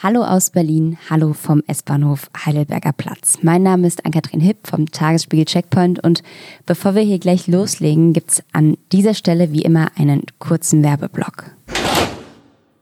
Hallo aus Berlin, hallo vom S-Bahnhof Heidelberger Platz. Mein Name ist Ann-Kathrin Hipp vom Tagesspiegel Checkpoint und bevor wir hier gleich loslegen, gibt's an dieser Stelle wie immer einen kurzen Werbeblock.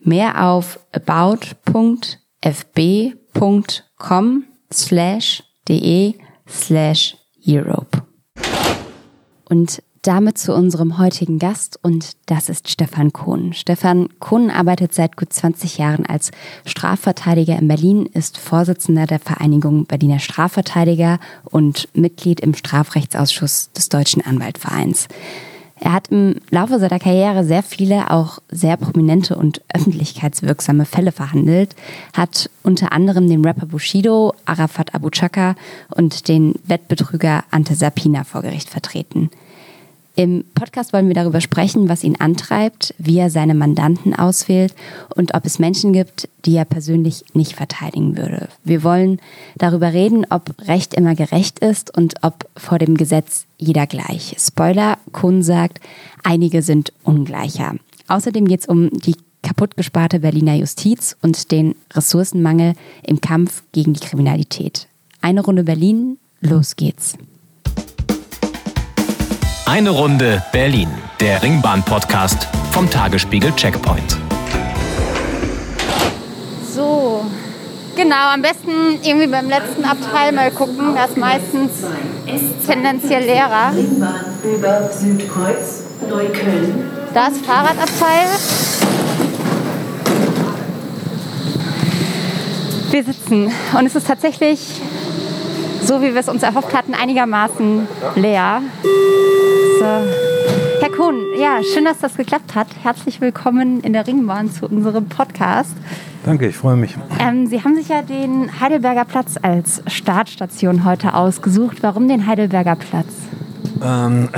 Mehr auf about.fb.com slash de slash Europe. Und damit zu unserem heutigen Gast und das ist Stefan Kohn. Stefan Kohn arbeitet seit gut 20 Jahren als Strafverteidiger in Berlin, ist Vorsitzender der Vereinigung Berliner Strafverteidiger und Mitglied im Strafrechtsausschuss des Deutschen Anwaltvereins. Er hat im Laufe seiner Karriere sehr viele, auch sehr prominente und öffentlichkeitswirksame Fälle verhandelt, hat unter anderem den Rapper Bushido, Arafat Abu Chaka und den Wettbetrüger Ante Sapina vor Gericht vertreten. Im Podcast wollen wir darüber sprechen, was ihn antreibt, wie er seine Mandanten auswählt und ob es Menschen gibt, die er persönlich nicht verteidigen würde. Wir wollen darüber reden, ob Recht immer gerecht ist und ob vor dem Gesetz jeder gleich. Spoiler, Kuhn sagt, einige sind ungleicher. Außerdem geht es um die kaputtgesparte Berliner Justiz und den Ressourcenmangel im Kampf gegen die Kriminalität. Eine Runde Berlin, los geht's. Eine Runde Berlin, der Ringbahn-Podcast vom Tagesspiegel Checkpoint. So, genau, am besten irgendwie beim letzten Abteil mal gucken, das ist meistens tendenziell leerer. Ringbahn über Südkreuz, Neukölln. Das Fahrradabteil. Wir sitzen und es ist tatsächlich, so wie wir es uns erhofft hatten, einigermaßen leer. So. Herr Kuhn, ja, schön, dass das geklappt hat. Herzlich willkommen in der Ringbahn zu unserem Podcast. Danke, ich freue mich. Ähm, Sie haben sich ja den Heidelberger Platz als Startstation heute ausgesucht. Warum den Heidelberger Platz? Ähm,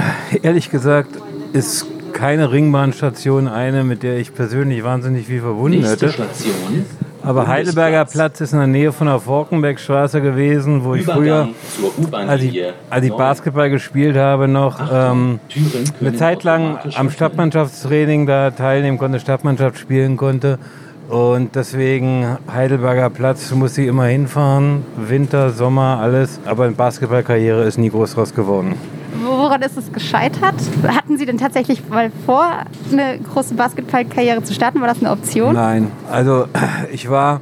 ehrlich gesagt ist keine Ringbahnstation eine, mit der ich persönlich wahnsinnig viel verbunden hätte. Station. Aber Heidelberger Platz ist in der Nähe von der Forkenbeckstraße gewesen, wo ich früher, als ich, als ich Basketball gespielt habe, noch ähm, eine Zeit lang am Stadtmannschaftstraining da teilnehmen konnte, Stadtmannschaft spielen konnte. Und deswegen Heidelberger Platz muss ich immer hinfahren, Winter, Sommer, alles. Aber eine Basketballkarriere ist nie groß draus geworden. Woran ist es gescheitert? Hatten Sie denn tatsächlich mal vor, eine große Basketballkarriere zu starten? War das eine Option? Nein, also ich war,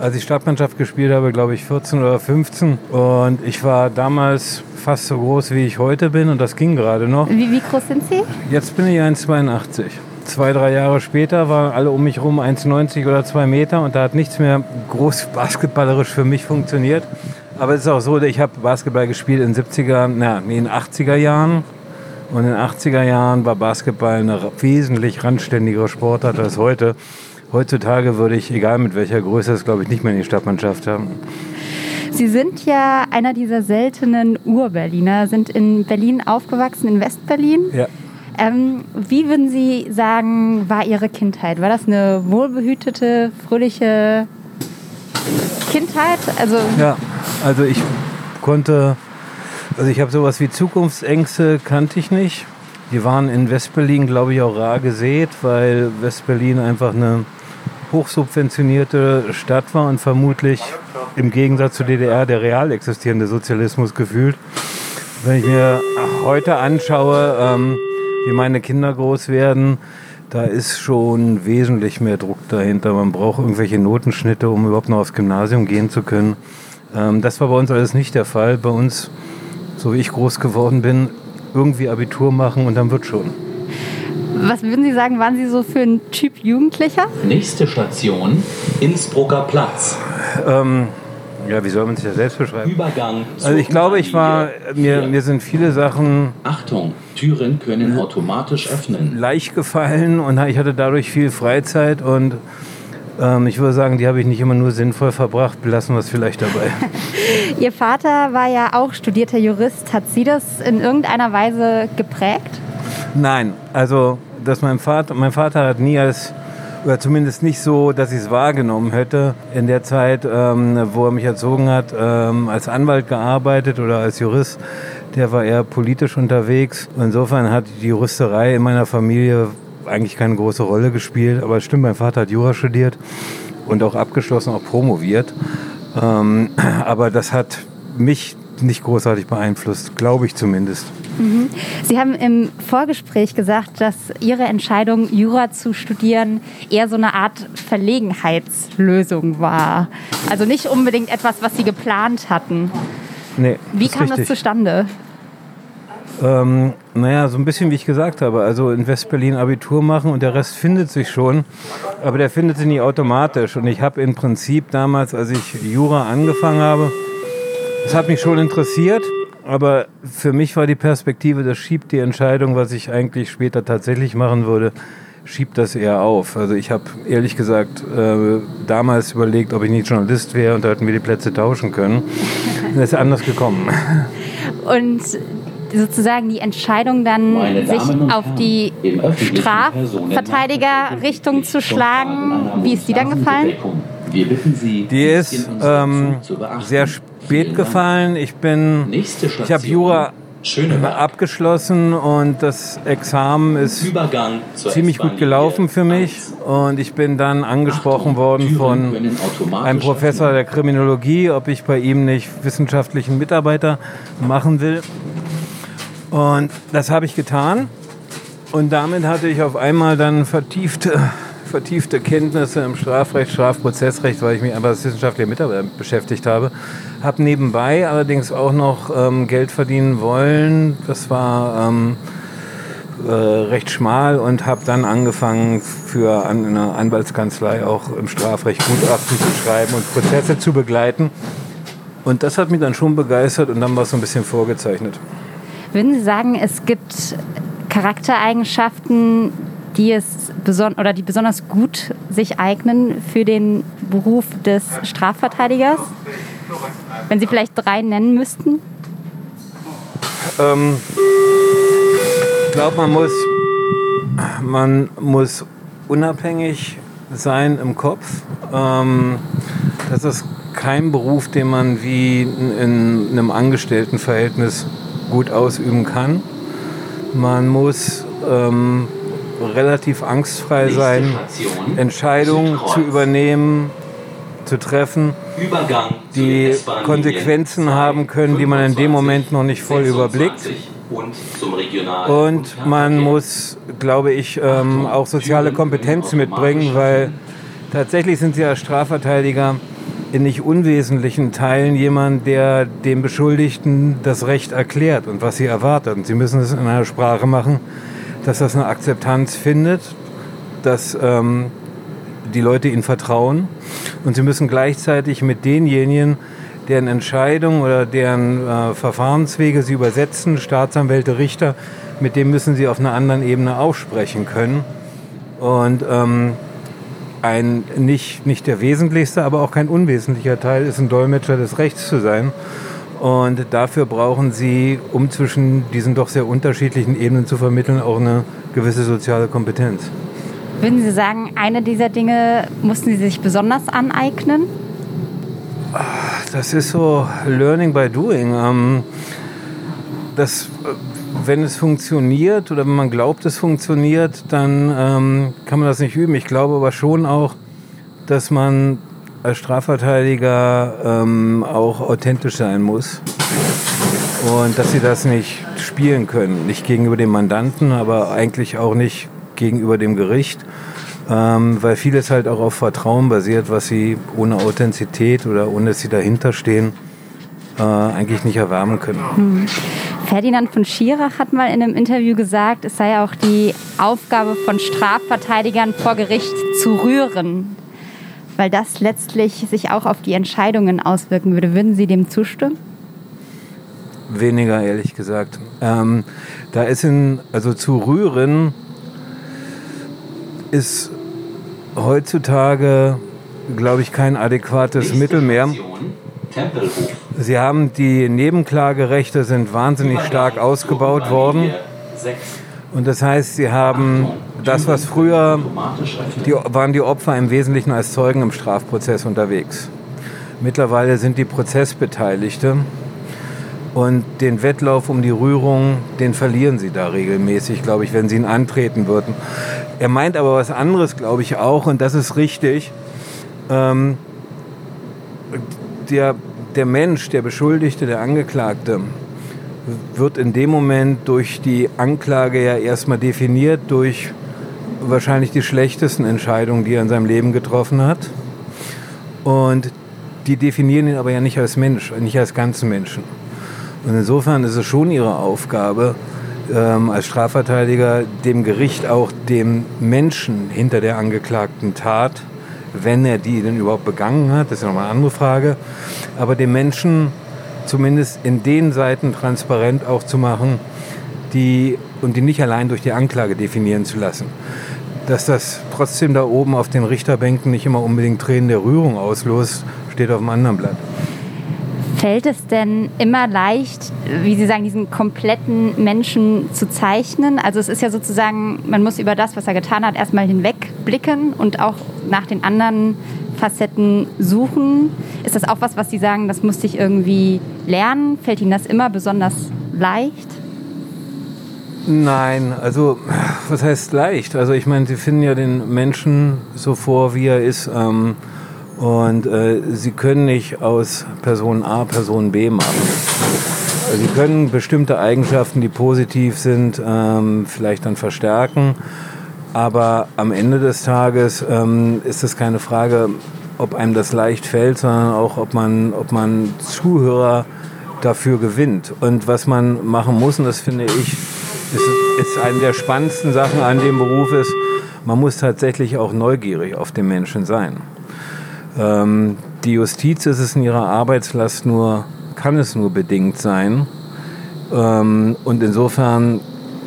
als ich Stadtmannschaft gespielt habe, glaube ich 14 oder 15 und ich war damals fast so groß, wie ich heute bin und das ging gerade noch. Wie, wie groß sind Sie? Jetzt bin ich 1,82. Zwei, drei Jahre später waren alle um mich rum 1,90 oder 2 Meter und da hat nichts mehr groß basketballerisch für mich funktioniert. Aber es ist auch so, ich habe Basketball gespielt in 70er, na, nee, in 80er Jahren. Und in den 80er Jahren war Basketball eine wesentlich randständigere Sportart als heute. Heutzutage würde ich, egal mit welcher Größe, es glaube ich nicht mehr in die Stadtmannschaft haben. Sie sind ja einer dieser seltenen Ur-Berliner, sind in Berlin aufgewachsen, in Westberlin. Ja. Ähm, wie würden Sie sagen, war Ihre Kindheit? War das eine wohlbehütete, fröhliche Kindheit? Also Ja, also ich konnte, also ich habe sowas wie Zukunftsängste kannte ich nicht. Die waren in Westberlin, glaube ich, auch rar gesät, weil Westberlin einfach eine hochsubventionierte Stadt war und vermutlich im Gegensatz zur DDR der real existierende Sozialismus gefühlt. Wenn ich mir heute anschaue, ähm, wie meine Kinder groß werden, da ist schon wesentlich mehr Druck dahinter. Man braucht irgendwelche Notenschnitte, um überhaupt noch aufs Gymnasium gehen zu können. Ähm, das war bei uns alles nicht der Fall. Bei uns, so wie ich groß geworden bin, irgendwie Abitur machen und dann wird schon. was würden Sie sagen, waren Sie so für ein Typ Jugendlicher? Nächste Station, Innsbrucker Platz. Ähm, ja, wie soll man sich das selbst beschreiben? Übergang Also ich glaube, ich war, mir, mir sind viele Sachen Achtung, Türen können automatisch öffnen. leicht gefallen und ich hatte dadurch viel Freizeit und Ähm, ich würde sagen, die habe ich nicht immer nur sinnvoll verbracht. Belassen wir es vielleicht dabei. Ihr Vater war ja auch studierter Jurist. Hat Sie das in irgendeiner Weise geprägt? Nein, also dass mein Vater, mein Vater hat nie als oder zumindest nicht so, dass ich es wahrgenommen hätte. In der Zeit, ähm, wo er mich erzogen hat, ähm, als Anwalt gearbeitet oder als Jurist, der war eher politisch unterwegs. Insofern hat die Juristerei in meiner Familie eigentlich keine große Rolle gespielt. Aber es stimmt, mein Vater hat Jura studiert und auch abgeschlossen, auch promoviert. Ähm, aber das hat mich nicht großartig beeinflusst, glaube ich zumindest. Mhm. Sie haben im Vorgespräch gesagt, dass Ihre Entscheidung, Jura zu studieren, eher so eine Art Verlegenheitslösung war. Also nicht unbedingt etwas, was Sie geplant hatten. Nee, wie kam richtig. das zustande? Ähm, naja, so ein bisschen wie ich gesagt habe. Also in West-Berlin Abitur machen und der Rest findet sich schon. Aber der findet sich nicht automatisch. Und ich habe im Prinzip damals, als ich Jura angefangen habe, es hat mich schon interessiert. Aber für mich war die Perspektive, das schiebt die Entscheidung, was ich eigentlich später tatsächlich machen würde, schiebt das eher auf. Also ich habe ehrlich gesagt äh, damals überlegt, ob ich nicht Journalist wäre und da hätten wir die Plätze tauschen können. Das ist anders gekommen. Und sozusagen die Entscheidung dann, sich auf die Strafverteidiger-Richtung zu schlagen. Wie ist die dann gefallen? Die ist ähm, sehr spät gefallen. Ich bin, ich habe Jura abgeschlossen und das Examen ist ziemlich gut gelaufen für mich. Und ich bin dann angesprochen worden von einem Professor der Kriminologie, ob ich bei ihm nicht wissenschaftlichen Mitarbeiter machen will. Und das habe ich getan. Und damit hatte ich auf einmal dann vertiefte, vertiefte Kenntnisse im Strafrecht, Strafprozessrecht, weil ich mich einfach als wissenschaftlicher Mitarbeiter beschäftigt habe. Habe nebenbei allerdings auch noch ähm, Geld verdienen wollen. Das war ähm, äh, recht schmal und habe dann angefangen, für eine Anwaltskanzlei auch im Strafrecht Gutachten zu schreiben und Prozesse zu begleiten. Und das hat mich dann schon begeistert und dann war es so ein bisschen vorgezeichnet. Würden Sie sagen, es gibt Charaktereigenschaften, die es beson oder die besonders gut sich eignen für den Beruf des Strafverteidigers? Wenn Sie vielleicht drei nennen müssten? Ähm, ich glaube, man muss, man muss unabhängig sein im Kopf. Ähm, das ist kein Beruf, den man wie in einem Angestelltenverhältnis gut ausüben kann. Man muss ähm, relativ angstfrei sein, Entscheidungen zu übernehmen, zu treffen, die Konsequenzen haben können, die man in dem Moment noch nicht voll überblickt. Und man muss, glaube ich, ähm, auch soziale Kompetenzen mitbringen, weil tatsächlich sind sie als Strafverteidiger in nicht unwesentlichen Teilen jemand, der dem Beschuldigten das Recht erklärt und was sie erwartet. Und sie müssen es in einer Sprache machen, dass das eine Akzeptanz findet, dass ähm, die Leute ihnen vertrauen. Und sie müssen gleichzeitig mit denjenigen, deren Entscheidungen oder deren äh, Verfahrenswege sie übersetzen, Staatsanwälte, Richter, mit dem müssen sie auf einer anderen Ebene aufsprechen können. Und ähm, ein nicht, nicht der wesentlichste, aber auch kein unwesentlicher Teil ist, ein Dolmetscher des Rechts zu sein. Und dafür brauchen Sie, um zwischen diesen doch sehr unterschiedlichen Ebenen zu vermitteln, auch eine gewisse soziale Kompetenz. Würden Sie sagen, eine dieser Dinge mussten Sie sich besonders aneignen? Das ist so Learning by Doing. Ähm, das wenn es funktioniert oder wenn man glaubt, es funktioniert, dann ähm, kann man das nicht üben. Ich glaube aber schon auch, dass man als Strafverteidiger ähm, auch authentisch sein muss und dass sie das nicht spielen können. Nicht gegenüber dem Mandanten, aber eigentlich auch nicht gegenüber dem Gericht, ähm, weil vieles halt auch auf Vertrauen basiert, was sie ohne Authentizität oder ohne dass sie dahinter stehen, äh, eigentlich nicht erwärmen können. Mhm. Ferdinand von Schirach hat mal in einem Interview gesagt, es sei auch die Aufgabe von Strafverteidigern vor Gericht zu rühren, weil das letztlich sich auch auf die Entscheidungen auswirken würde. Würden Sie dem zustimmen? Weniger, ehrlich gesagt. Ähm, da ist in, also zu rühren ist heutzutage glaube ich, kein adäquates Mittel mehr. Tempelhof. Sie haben die Nebenklagerechte sind wahnsinnig stark ausgebaut worden. Und das heißt, sie haben das, was früher die, waren die Opfer im Wesentlichen als Zeugen im Strafprozess unterwegs. Mittlerweile sind die Prozessbeteiligte und den Wettlauf um die Rührung, den verlieren sie da regelmäßig, glaube ich, wenn sie ihn antreten würden. Er meint aber was anderes, glaube ich, auch, und das ist richtig. Ähm, der, der Mensch, der Beschuldigte, der Angeklagte, wird in dem Moment durch die Anklage ja erstmal definiert durch wahrscheinlich die schlechtesten Entscheidungen, die er in seinem Leben getroffen hat. Und die definieren ihn aber ja nicht als Mensch, nicht als ganzen Menschen. Und insofern ist es schon ihre Aufgabe, ähm, als Strafverteidiger dem Gericht auch dem Menschen hinter der angeklagten Tat, wenn er die denn überhaupt begangen hat, das ist nochmal eine andere Frage, aber dem Menschen zumindest in den Seiten transparent auch zu machen, die und die nicht allein durch die Anklage definieren zu lassen. Dass das trotzdem da oben auf den Richterbänken nicht immer unbedingt Tränen der Rührung auslöst, steht auf dem anderen Blatt. Fällt es denn immer leicht, wie Sie sagen, diesen kompletten Menschen zu zeichnen? Also es ist ja sozusagen, man muss über das, was er getan hat, erstmal hinwegblicken und auch nach den anderen Facetten suchen. Ist das auch was, was Sie sagen, das musste ich irgendwie lernen? Fällt Ihnen das immer besonders leicht? Nein, also was heißt leicht? Also ich meine, Sie finden ja den Menschen so vor, wie er ist. Ähm, und äh, Sie können nicht aus Person A Person B machen. Sie können bestimmte Eigenschaften, die positiv sind, ähm, vielleicht dann verstärken. Aber am Ende des Tages ähm, ist es keine Frage, ob einem das leicht fällt, sondern auch, ob man, ob man Zuhörer dafür gewinnt. Und was man machen muss, und das finde ich, ist, ist eine der spannendsten Sachen an dem Beruf, ist, man muss tatsächlich auch neugierig auf den Menschen sein. Ähm, die Justiz ist es in ihrer Arbeitslast nur, kann es nur bedingt sein. Ähm, und insofern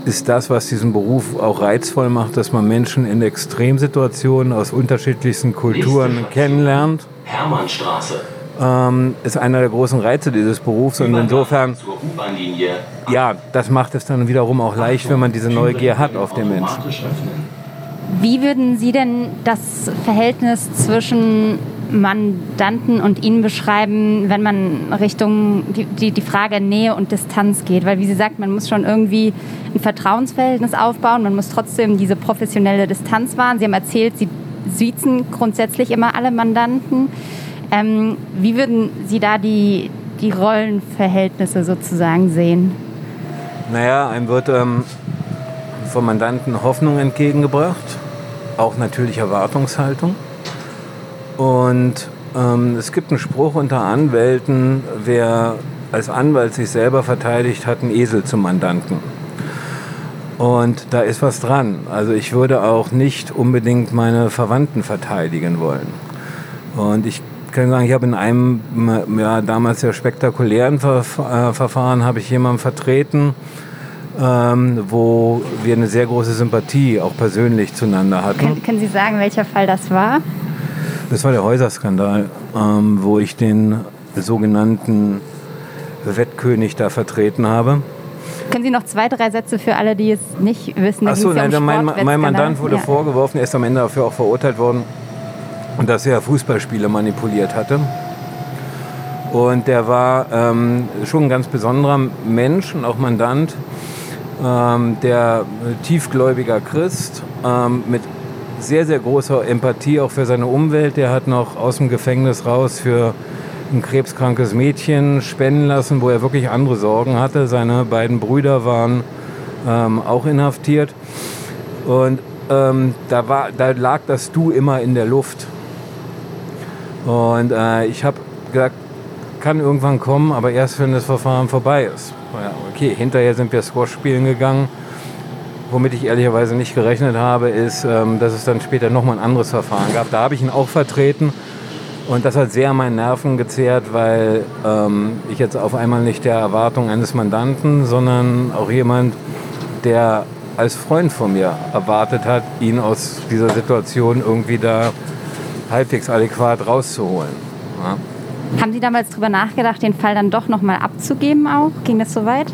ist das, was diesen Beruf auch reizvoll macht, dass man Menschen in Extremsituationen aus unterschiedlichsten Kulturen kennenlernt. Hermannstraße. Ähm, ist einer der großen Reize dieses Berufs und insofern, ja, das macht es dann wiederum auch leicht, wenn man diese Neugier hat auf den Menschen. Wie würden Sie denn das Verhältnis zwischen Mandanten und Ihnen beschreiben, wenn man Richtung die, die, die Frage Nähe und Distanz geht? Weil, wie Sie sagt, man muss schon irgendwie ein Vertrauensverhältnis aufbauen, man muss trotzdem diese professionelle Distanz wahren. Sie haben erzählt, Sie siezen grundsätzlich immer alle Mandanten. Ähm, wie würden Sie da die, die Rollenverhältnisse sozusagen sehen? Naja, einem wird ähm, vom Mandanten Hoffnung entgegengebracht, auch natürlich Erwartungshaltung. Und ähm, es gibt einen Spruch unter Anwälten, wer als Anwalt sich selber verteidigt, hat einen Esel zum Mandanten. Und da ist was dran. Also ich würde auch nicht unbedingt meine Verwandten verteidigen wollen. Und ich kann sagen, ich habe in einem ja, damals sehr spektakulären äh, Verfahren habe ich jemanden vertreten, ähm, wo wir eine sehr große Sympathie auch persönlich zueinander hatten. Können, können Sie sagen, welcher Fall das war? Das war der Häuserskandal, ähm, wo ich den sogenannten Wettkönig da vertreten habe. Können Sie noch zwei, drei Sätze für alle, die es nicht wissen? Achso, ja nein, um mein, mein. Mandant wurde ja. vorgeworfen, er ist am Ende dafür auch verurteilt worden, dass er Fußballspiele manipuliert hatte. Und der war ähm, schon ein ganz besonderer Mensch und auch Mandant, ähm, der tiefgläubiger Christ ähm, mit sehr, sehr großer Empathie auch für seine Umwelt. Der hat noch aus dem Gefängnis raus für ein krebskrankes Mädchen spenden lassen, wo er wirklich andere Sorgen hatte. Seine beiden Brüder waren ähm, auch inhaftiert. Und ähm, da, war, da lag das Du immer in der Luft. Und äh, ich habe gesagt, kann irgendwann kommen, aber erst wenn das Verfahren vorbei ist. Okay, hinterher sind wir Squash spielen gegangen. Womit ich ehrlicherweise nicht gerechnet habe, ist, ähm, dass es dann später nochmal ein anderes Verfahren gab. Da habe ich ihn auch vertreten. Und das hat sehr an meinen Nerven gezehrt, weil ähm, ich jetzt auf einmal nicht der Erwartung eines Mandanten, sondern auch jemand, der als Freund von mir erwartet hat, ihn aus dieser Situation irgendwie da halbwegs adäquat rauszuholen. Ja. Haben Sie damals drüber nachgedacht, den Fall dann doch nochmal abzugeben auch? Ging das so weit?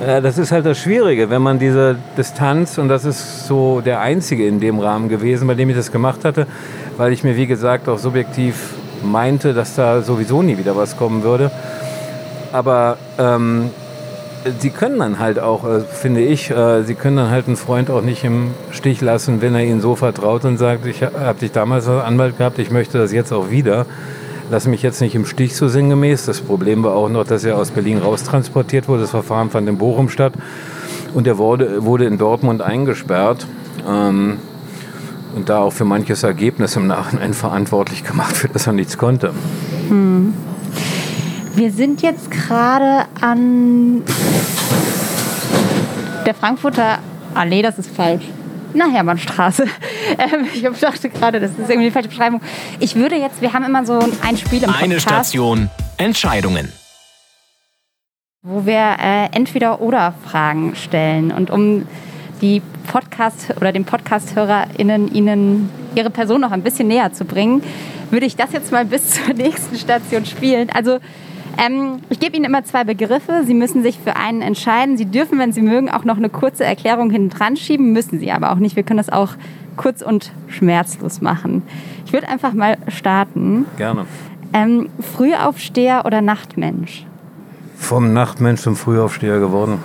Ja, das ist halt das Schwierige, wenn man diese Distanz, und das ist so der einzige in dem Rahmen gewesen, bei dem ich das gemacht hatte, weil ich mir, wie gesagt, auch subjektiv meinte, dass da sowieso nie wieder was kommen würde. Aber ähm, sie können dann halt auch, äh, finde ich, äh, sie können dann halt einen Freund auch nicht im Stich lassen, wenn er ihnen so vertraut und sagt, ich habe dich damals als Anwalt gehabt, ich möchte das jetzt auch wieder. Lass mich jetzt nicht im Stich so sinngemäß. Das Problem war auch noch, dass er aus Berlin raustransportiert wurde. Das Verfahren fand in Bochum statt und er wurde, wurde in Dortmund eingesperrt. Ähm, und da auch für manches Ergebnis im Nachhinein verantwortlich gemacht, für das er nichts konnte. Wir sind jetzt gerade an der Frankfurter Allee, das ist falsch. Na, Hermannstraße. Ähm, ich dachte gerade, das ist irgendwie die falsche Beschreibung. Ich würde jetzt, wir haben immer so ein Spiel im Eine Podcast, Station. Entscheidungen. wo wir äh, entweder oder Fragen stellen und um die Podcast oder den Podcast-HörerInnen ihnen ihre Person noch ein bisschen näher zu bringen, würde ich das jetzt mal bis zur nächsten Station spielen. Also ähm, ich gebe Ihnen immer zwei Begriffe. Sie müssen sich für einen entscheiden. Sie dürfen, wenn Sie mögen, auch noch eine kurze Erklärung hinten dran schieben. Müssen Sie aber auch nicht. Wir können das auch kurz und schmerzlos machen. Ich würde einfach mal starten. Gerne. Ähm, Frühaufsteher oder Nachtmensch? Vom Nachtmensch zum Frühaufsteher geworden.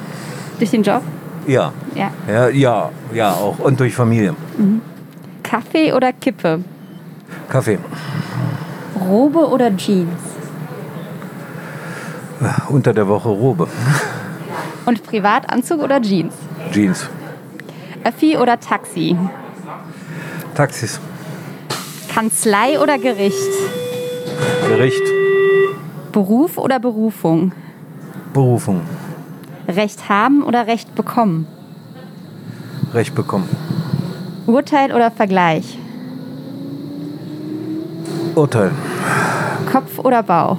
Durch den Job? Ja. Ja. Ja, ja, ja, auch. Und durch Familie. Kaffee oder Kippe? Kaffee. Robe oder Jeans? Unter der Woche Robe. Und Privatanzug oder Jeans? Jeans. Öffi oder Taxi? Taxis. Kanzlei oder Gericht? Gericht. Beruf oder Berufung? Berufung. Recht haben oder Recht bekommen? Recht bekommen. Urteil oder Vergleich? Urteil. Kopf oder Bauch?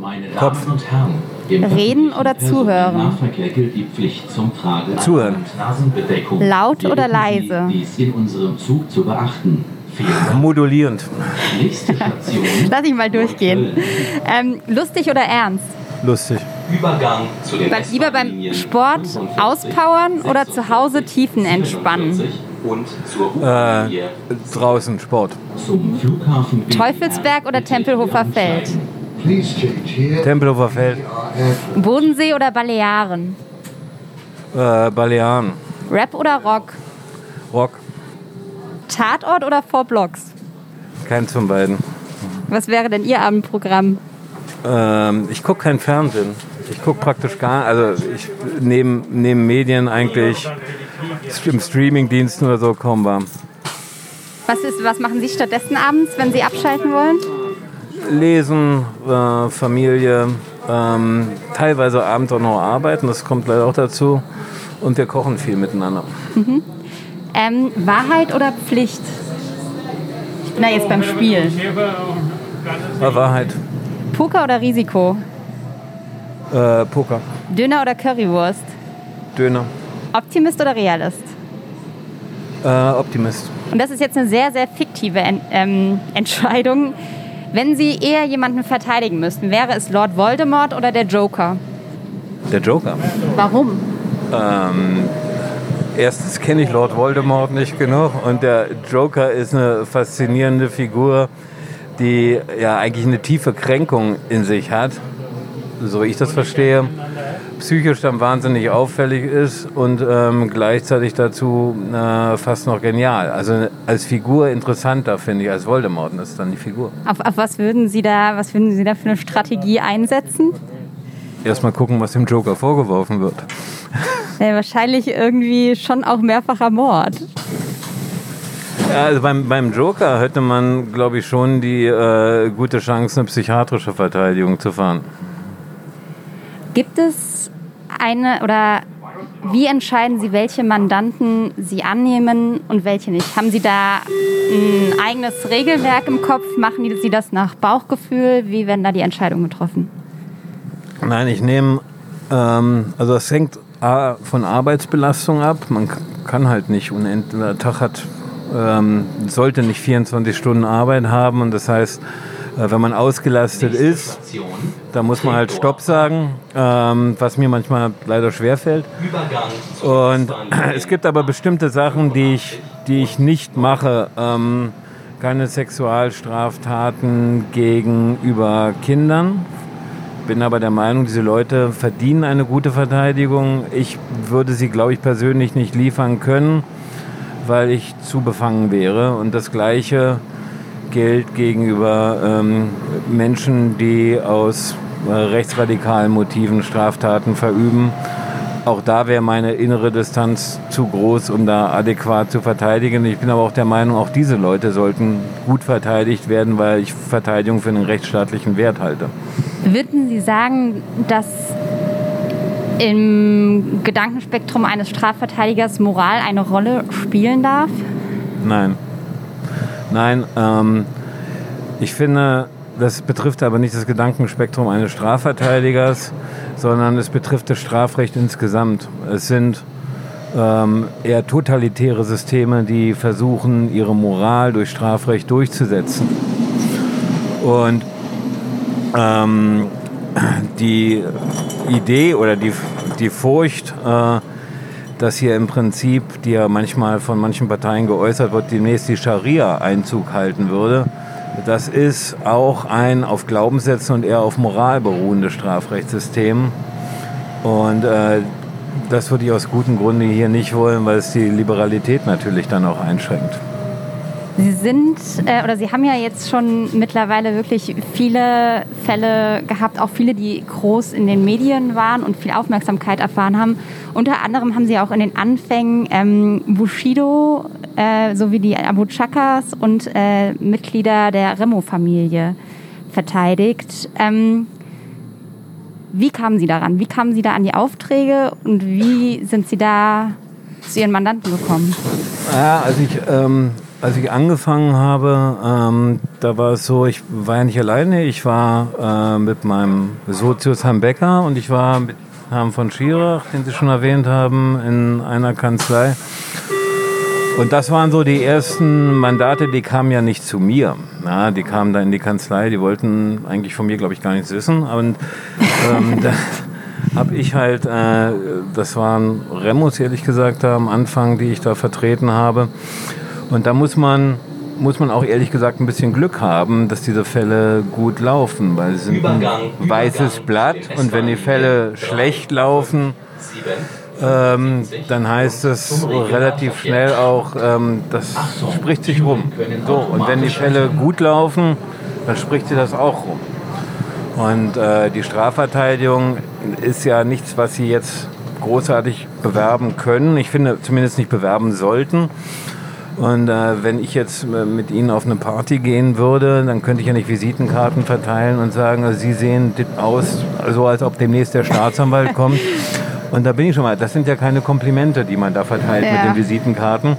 Meine Damen Kopf. und Herren, im Reden oder zuhören? Personennahverkehr gilt die Pflicht zum Tragen Zuhören. Laut Wir oder leise? Sie, dies in unserem Zug zu beachten. Vielen Dank. Modulierend. Nächste Station. Lass ich mal durchgehen. Ähm, lustig oder ernst? Lustig. Übergang zu den Bei- Lieber beim Sport 45, auspowern oder zu Hause tiefenentspannen? 47 Und zur Äh, draußen, Sport. zum Flughafen BER Teufelsberg oder Tempelhofer Feld? Umsteigen. Please change here. Tempelhofer Feld. Bodensee oder Balearen? Äh, Balearen. Rap oder Rock? Rock. Tatort oder Four Blocks? Keins von beiden. Was wäre denn Ihr Abendprogramm? Ähm, ich gucke kein Fernsehen. Ich gucke praktisch gar, also ich neben, neben Medien eigentlich im Streamingdiensten oder so kaum warm. Was, ist, was machen Sie stattdessen abends, wenn Sie abschalten wollen? Lesen, äh, Familie, ähm, teilweise abends auch noch arbeiten, das kommt leider auch dazu. Und wir kochen viel miteinander. Ähm, Wahrheit oder Pflicht? Ich bin da jetzt beim Spiel. War Wahrheit. Poker oder Risiko? Äh, Poker. Döner oder Currywurst? Döner. Optimist oder Realist? Äh, Optimist. Und das ist jetzt eine sehr, sehr fiktive En ähm, Entscheidung. Wenn Sie eher jemanden verteidigen müssten, wäre es Lord Voldemort oder der Joker? Der Joker. Warum? Ähm, erstens kenne ich Lord Voldemort nicht genug und der Joker ist eine faszinierende Figur, die ja eigentlich eine tiefe Kränkung in sich hat, so ich das verstehe, psychisch dann wahnsinnig auffällig ist und ähm, gleichzeitig dazu äh, fast noch genial. Also als Figur interessanter finde ich als Voldemort. Das ist dann die Figur. Auf, auf was würden Sie da, was würden Sie da für eine Strategie einsetzen? Erstmal gucken, was dem Joker vorgeworfen wird. Ja, wahrscheinlich irgendwie schon auch mehrfacher Mord. Ja, also beim, beim Joker hätte man, glaube ich, schon die äh, gute Chance, eine psychiatrische Verteidigung zu fahren. Es eine oder wie entscheiden Sie, welche Mandanten Sie annehmen und welche nicht? Haben Sie da ein eigenes Regelwerk im Kopf? Machen Sie das nach Bauchgefühl? Wie werden da die Entscheidungen getroffen? Nein, ich nehme, ähm, also es hängt A, von Arbeitsbelastung ab. Man kann halt nicht unendlich, der Tag hat ähm, sollte nicht 24 Stunden Arbeit haben und das heißt, äh, wenn man ausgelastet ist, da muss man halt Stopp sagen, ähm, was mir manchmal leider schwerfällt. Und es gibt aber bestimmte Sachen, die ich, die ich nicht mache. Ähm, keine Sexualstraftaten gegenüber Kindern. Bin aber der Meinung, diese Leute verdienen eine gute Verteidigung. Ich würde sie, glaube ich, persönlich nicht liefern können, weil ich zu befangen wäre. Und das Gleiche gilt gegenüber ähm, Menschen, die aus äh, rechtsradikalen Motiven Straftaten verüben. Auch da wäre meine innere Distanz zu groß, um da adäquat zu verteidigen. Ich bin aber auch der Meinung, auch diese Leute sollten gut verteidigt werden, weil ich Verteidigung für einen rechtsstaatlichen Wert halte. Würden Sie sagen, dass im Gedankenspektrum eines Strafverteidigers Moral eine Rolle spielen darf? Nein. Nein, ähm, ich finde, das betrifft aber nicht das Gedankenspektrum eines Strafverteidigers, sondern es betrifft das Strafrecht insgesamt. Es sind ähm, eher totalitäre Systeme, die versuchen, ihre Moral durch Strafrecht durchzusetzen. Und ähm, die Idee oder die, die Furcht, äh, dass hier im Prinzip, die ja manchmal von manchen Parteien geäußert wird, demnächst die Scharia Einzug halten würde, das ist auch ein auf Glaubenssätzen und eher auf Moral beruhendes Strafrechtssystem. Und äh, das würde ich aus gutem Grunde hier nicht wollen, weil es die Liberalität natürlich dann auch einschränkt. Sie sind äh, oder Sie haben ja jetzt schon mittlerweile wirklich viele Fälle gehabt, auch viele, die groß in den Medien waren und viel Aufmerksamkeit erfahren haben. Unter anderem haben Sie auch in den Anfängen ähm, Bushido äh, sowie die Abu Chakas und äh, Mitglieder der Remo-Familie verteidigt. Ähm, wie kamen Sie daran? Wie kamen Sie da an die Aufträge und wie sind Sie da zu Ihren Mandanten gekommen? Ja, als ich, ähm, als ich angefangen habe, ähm, da war es so, ich war ja nicht alleine. Ich war äh, mit meinem Sozius Herrn Becker und ich war mit Herrn von Schirach, den Sie schon erwähnt haben, in einer Kanzlei. Und das waren so die ersten Mandate, die kamen ja nicht zu mir. Ja, die kamen da in die Kanzlei, die wollten eigentlich von mir, glaube ich, gar nichts wissen. Und ähm, da habe ich halt, äh, das waren Remus, ehrlich gesagt, da am Anfang, die ich da vertreten habe. Und da muss man, muss man auch ehrlich gesagt ein bisschen Glück haben, dass diese Fälle gut laufen, weil sie sind Übergang, ein weißes Übergang Blatt und wenn die Fälle schlecht laufen, ähm, dann heißt es relativ schnell auch, ähm, das spricht sich rum. So, und wenn die Fälle gut laufen, dann spricht sich das auch rum. Und äh, die Strafverteidigung ist ja nichts, was sie jetzt großartig bewerben können. Ich finde zumindest nicht bewerben sollten. Und äh, wenn ich jetzt äh, mit Ihnen auf eine Party gehen würde, dann könnte ich ja nicht Visitenkarten verteilen und sagen, also Sie sehen aus, so als ob demnächst der Staatsanwalt kommt. Und da bin ich schon mal. Das sind ja keine Komplimente, die man da verteilt Ja. mit den Visitenkarten.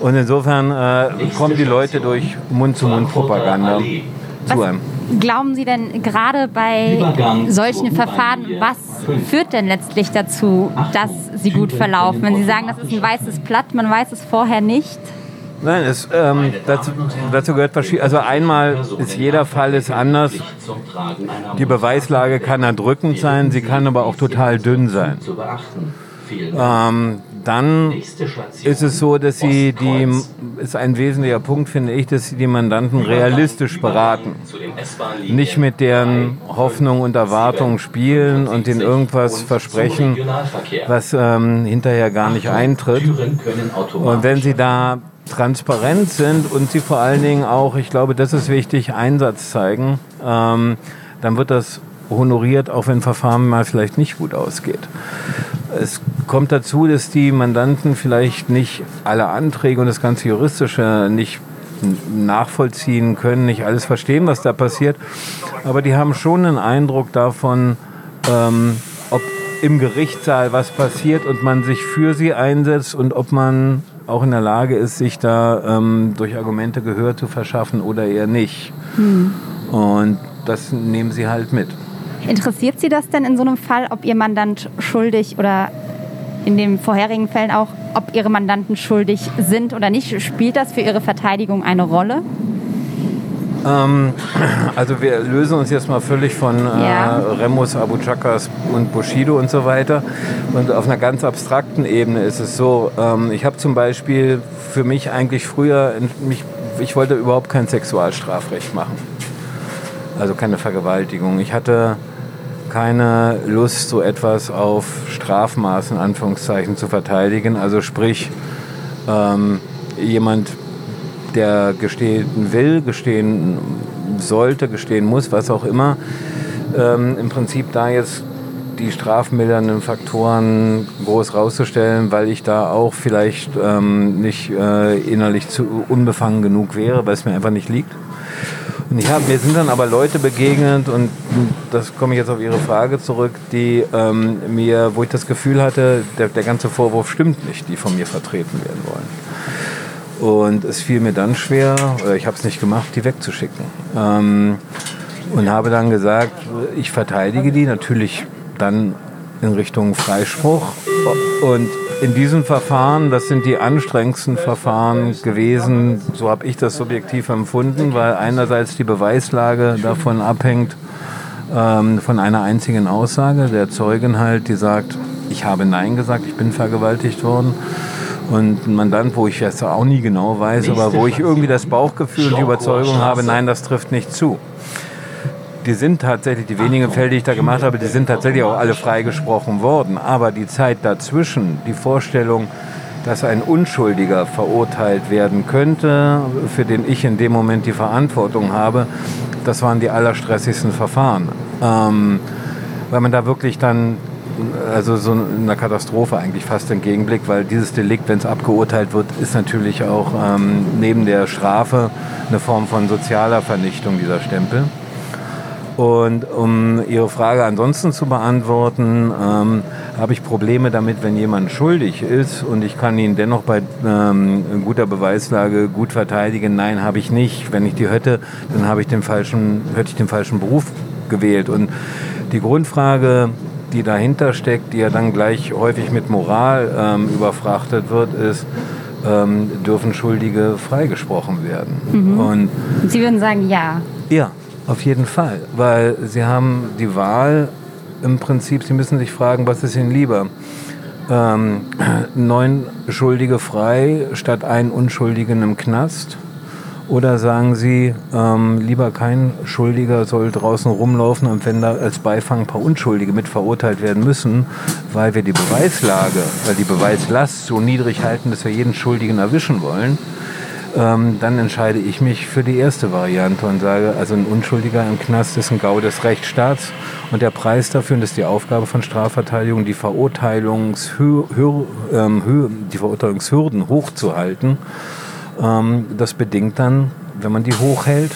Und insofern äh, kommen die Leute durch Mund-zu-Mund-Propaganda zu einem. Glauben Sie denn gerade bei solchen Verfahren, was führt denn letztlich dazu, dass sie gut verlaufen? Wenn Sie sagen, das ist ein weißes Blatt, man weiß es vorher nicht. Nein, es, ähm, dazu, dazu gehört verschieden. Also einmal ist jeder Fall ist anders. Die Beweislage kann erdrückend sein, sie kann aber auch total dünn sein. Ähm, dann ist es so, dass sie die, ist ein wesentlicher Punkt, finde ich, dass sie die Mandanten realistisch beraten. Nicht mit deren Hoffnung und Erwartung spielen und ihnen irgendwas versprechen, was ähm, hinterher gar nicht eintritt. Und wenn Sie da transparent sind und Sie vor allen Dingen auch, ich glaube, das ist wichtig, Einsatz zeigen, ähm, dann wird das honoriert, auch wenn Verfahren mal vielleicht nicht gut ausgeht. Es kommt dazu, dass die Mandanten vielleicht nicht alle Anträge und das ganze Juristische nicht nachvollziehen können, nicht alles verstehen, was da passiert. Aber die haben schon einen Eindruck davon, ähm, ob im Gerichtssaal was passiert und man sich für sie einsetzt und ob man auch in der Lage ist, sich da ähm, durch Argumente Gehör zu verschaffen oder eher nicht. Und das nehmen sie halt mit. Interessiert Sie das denn in so einem Fall, ob Ihr Mandant schuldig oder in den vorherigen Fällen auch ob ihre Mandanten schuldig sind oder nicht. Spielt das für ihre Verteidigung eine Rolle? Ähm, also wir lösen uns jetzt mal völlig von äh, Ja. Remus, Abu Chakas und Bushido und so weiter. Und auf einer ganz abstrakten Ebene ist es so, ähm, ich habe zum Beispiel für mich eigentlich früher, mich, ich wollte überhaupt kein Sexualstrafrecht machen. Also keine Vergewaltigung. Ich hatte keine Lust, so etwas auf Strafmaß in Anführungszeichen zu verteidigen. Also sprich, ähm, jemand, der gestehen will, gestehen sollte, gestehen muss, was auch immer, ähm, im Prinzip da jetzt die strafmildernden Faktoren groß rauszustellen, weil ich da auch vielleicht ähm, nicht äh, innerlich zu unbefangen genug wäre, weil es mir einfach nicht liegt. Und hab, mir sind dann aber Leute begegnet und das komme ich jetzt auf Ihre Frage zurück, die ähm, mir, wo ich das Gefühl hatte, der, der ganze Vorwurf stimmt nicht, die von mir vertreten werden wollen. Und es fiel mir dann schwer, oder ich habe es nicht gemacht, die wegzuschicken. Ähm, und habe dann gesagt, ich verteidige die natürlich dann in Richtung Freispruch. Und in diesem Verfahren, das sind die anstrengendsten Verfahren gewesen, so habe ich das subjektiv empfunden, weil einerseits die Beweislage davon abhängt, ähm, von einer einzigen Aussage der Zeugin halt, die sagt, ich habe Nein gesagt, ich bin vergewaltigt worden. Und ein Mandant, wo ich jetzt auch nie genau weiß, aber wo ich irgendwie das Bauchgefühl und die Überzeugung habe, nein, das trifft nicht zu. Die sind tatsächlich, die wenigen Fälle, die ich da gemacht habe, die sind tatsächlich auch alle freigesprochen worden. Aber die Zeit dazwischen, die Vorstellung, dass ein Unschuldiger verurteilt werden könnte, für den ich in dem Moment die Verantwortung habe, das waren die allerstressigsten Verfahren. Ähm, weil man da wirklich dann, also so einer Katastrophe eigentlich fast entgegenblickt, weil dieses Delikt, wenn es abgeurteilt wird, ist natürlich auch ähm, neben der Strafe eine Form von sozialer Vernichtung dieser Stempel. Und um Ihre Frage ansonsten zu beantworten, ähm, habe ich Probleme damit, wenn jemand schuldig ist und ich kann ihn dennoch bei ähm, guter Beweislage gut verteidigen. Nein, habe ich nicht. Wenn ich die hätte, dann habe ich den falschen, hätte ich den falschen Beruf gewählt. Und die Grundfrage, die dahinter steckt, die ja dann gleich häufig mit Moral ähm, überfrachtet wird, ist, ähm, dürfen Schuldige freigesprochen werden? Und Und Sie würden sagen, ja. ja, auf jeden Fall, weil sie haben die Wahl im Prinzip, sie müssen sich fragen, was ist ihnen lieber? Ähm, neun Schuldige frei statt einen Unschuldigen im Knast? Oder sagen Sie, ähm, lieber kein Schuldiger soll draußen rumlaufen und wenn da als Beifang ein paar Unschuldige mit verurteilt werden müssen, weil wir die Beweislage, weil die Beweislast so niedrig halten, dass wir jeden Schuldigen erwischen wollen, ähm, dann entscheide ich mich für die erste Variante und sage, also ein Unschuldiger im Knast ist ein Gau des Rechtsstaats und der Preis dafür, und das ist die Aufgabe von Strafverteidigung, die, Verurteilungshö Hür- ähm, die Verurteilungshürden hochzuhalten. Ähm, das bedingt dann, wenn man die hochhält,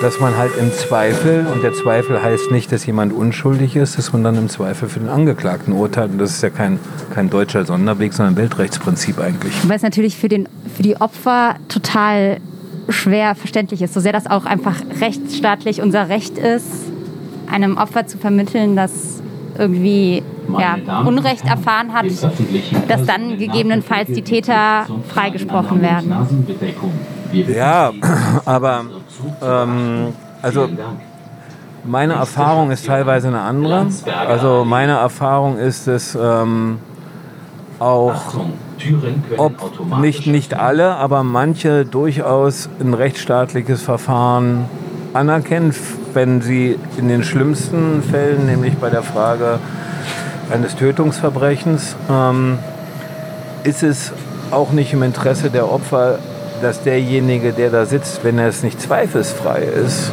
dass man halt im Zweifel, und der Zweifel heißt nicht, dass jemand unschuldig ist, dass man dann im Zweifel für den Angeklagten urteilt. Und das ist ja kein, kein deutscher Sonderweg, sondern ein Weltrechtsprinzip eigentlich. Weil es natürlich für, den, für die Opfer total schwer verständlich ist. So sehr das auch einfach rechtsstaatlich unser Recht ist, einem Opfer zu vermitteln, das irgendwie ja, Unrecht erfahren hat, dass dann gegebenenfalls die Täter freigesprochen werden. Ja, aber ähm, also meine Erfahrung ist teilweise eine andere. Also meine Erfahrung ist es ähm, auch, ob nicht, nicht alle, aber manche durchaus ein rechtsstaatliches Verfahren anerkennen, wenn sie in den schlimmsten Fällen, nämlich bei der Frage eines Tötungsverbrechens, ähm, ist es auch nicht im Interesse der Opfer, dass derjenige, der da sitzt, wenn er es nicht zweifelsfrei ist,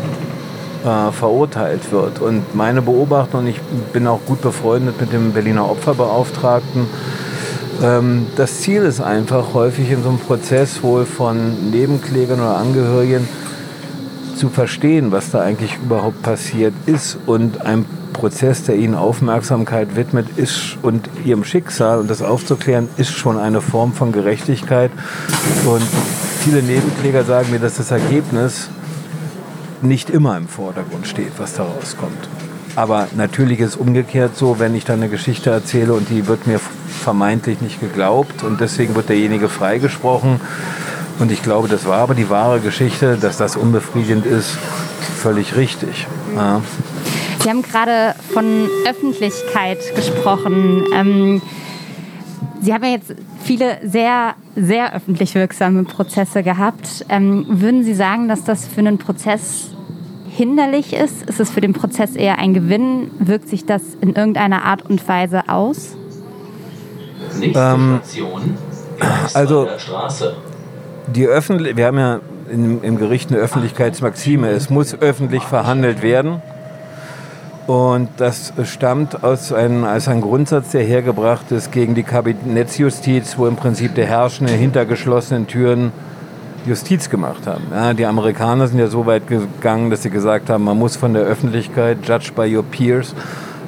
äh, verurteilt wird. Und meine Beobachtung, und ich bin auch gut befreundet mit dem Berliner Opferbeauftragten, ähm, das Ziel ist einfach häufig in so einem Prozess wohl von Nebenklägern oder Angehörigen zu verstehen, was da eigentlich überhaupt passiert ist und ein Prozess, der ihnen Aufmerksamkeit widmet, ist und ihrem Schicksal und das aufzuklären, ist schon eine Form von Gerechtigkeit. Und viele Nebenkläger sagen mir, dass das Ergebnis nicht immer im Vordergrund steht, was da rauskommt. Aber natürlich ist es umgekehrt so, wenn ich dann eine Geschichte erzähle und die wird mir vermeintlich nicht geglaubt und deswegen wird derjenige freigesprochen. Und ich glaube, das war aber die wahre Geschichte, dass das unbefriedigend ist, völlig richtig. Ja. Sie haben gerade von Öffentlichkeit gesprochen. Ähm, Sie haben ja jetzt viele sehr, sehr öffentlich wirksame Prozesse gehabt. Ähm, würden Sie sagen, dass das für einen Prozess hinderlich ist? Ist es für den Prozess eher ein Gewinn? Wirkt sich das in irgendeiner Art und Weise aus? Nächste Ähm, Station. also- Graswalder Straße. Die öffentlich, wir haben ja im, im Gericht eine Öffentlichkeitsmaxime. Es muss öffentlich verhandelt werden. Und das stammt aus einem, als ein Grundsatz, der hergebracht ist gegen die Kabinettsjustiz, wo im Prinzip der Herrschende hinter geschlossenen Türen Justiz gemacht haben. Ja, die Amerikaner sind ja so weit gegangen, dass sie gesagt haben, man muss von der Öffentlichkeit, judged by your peers,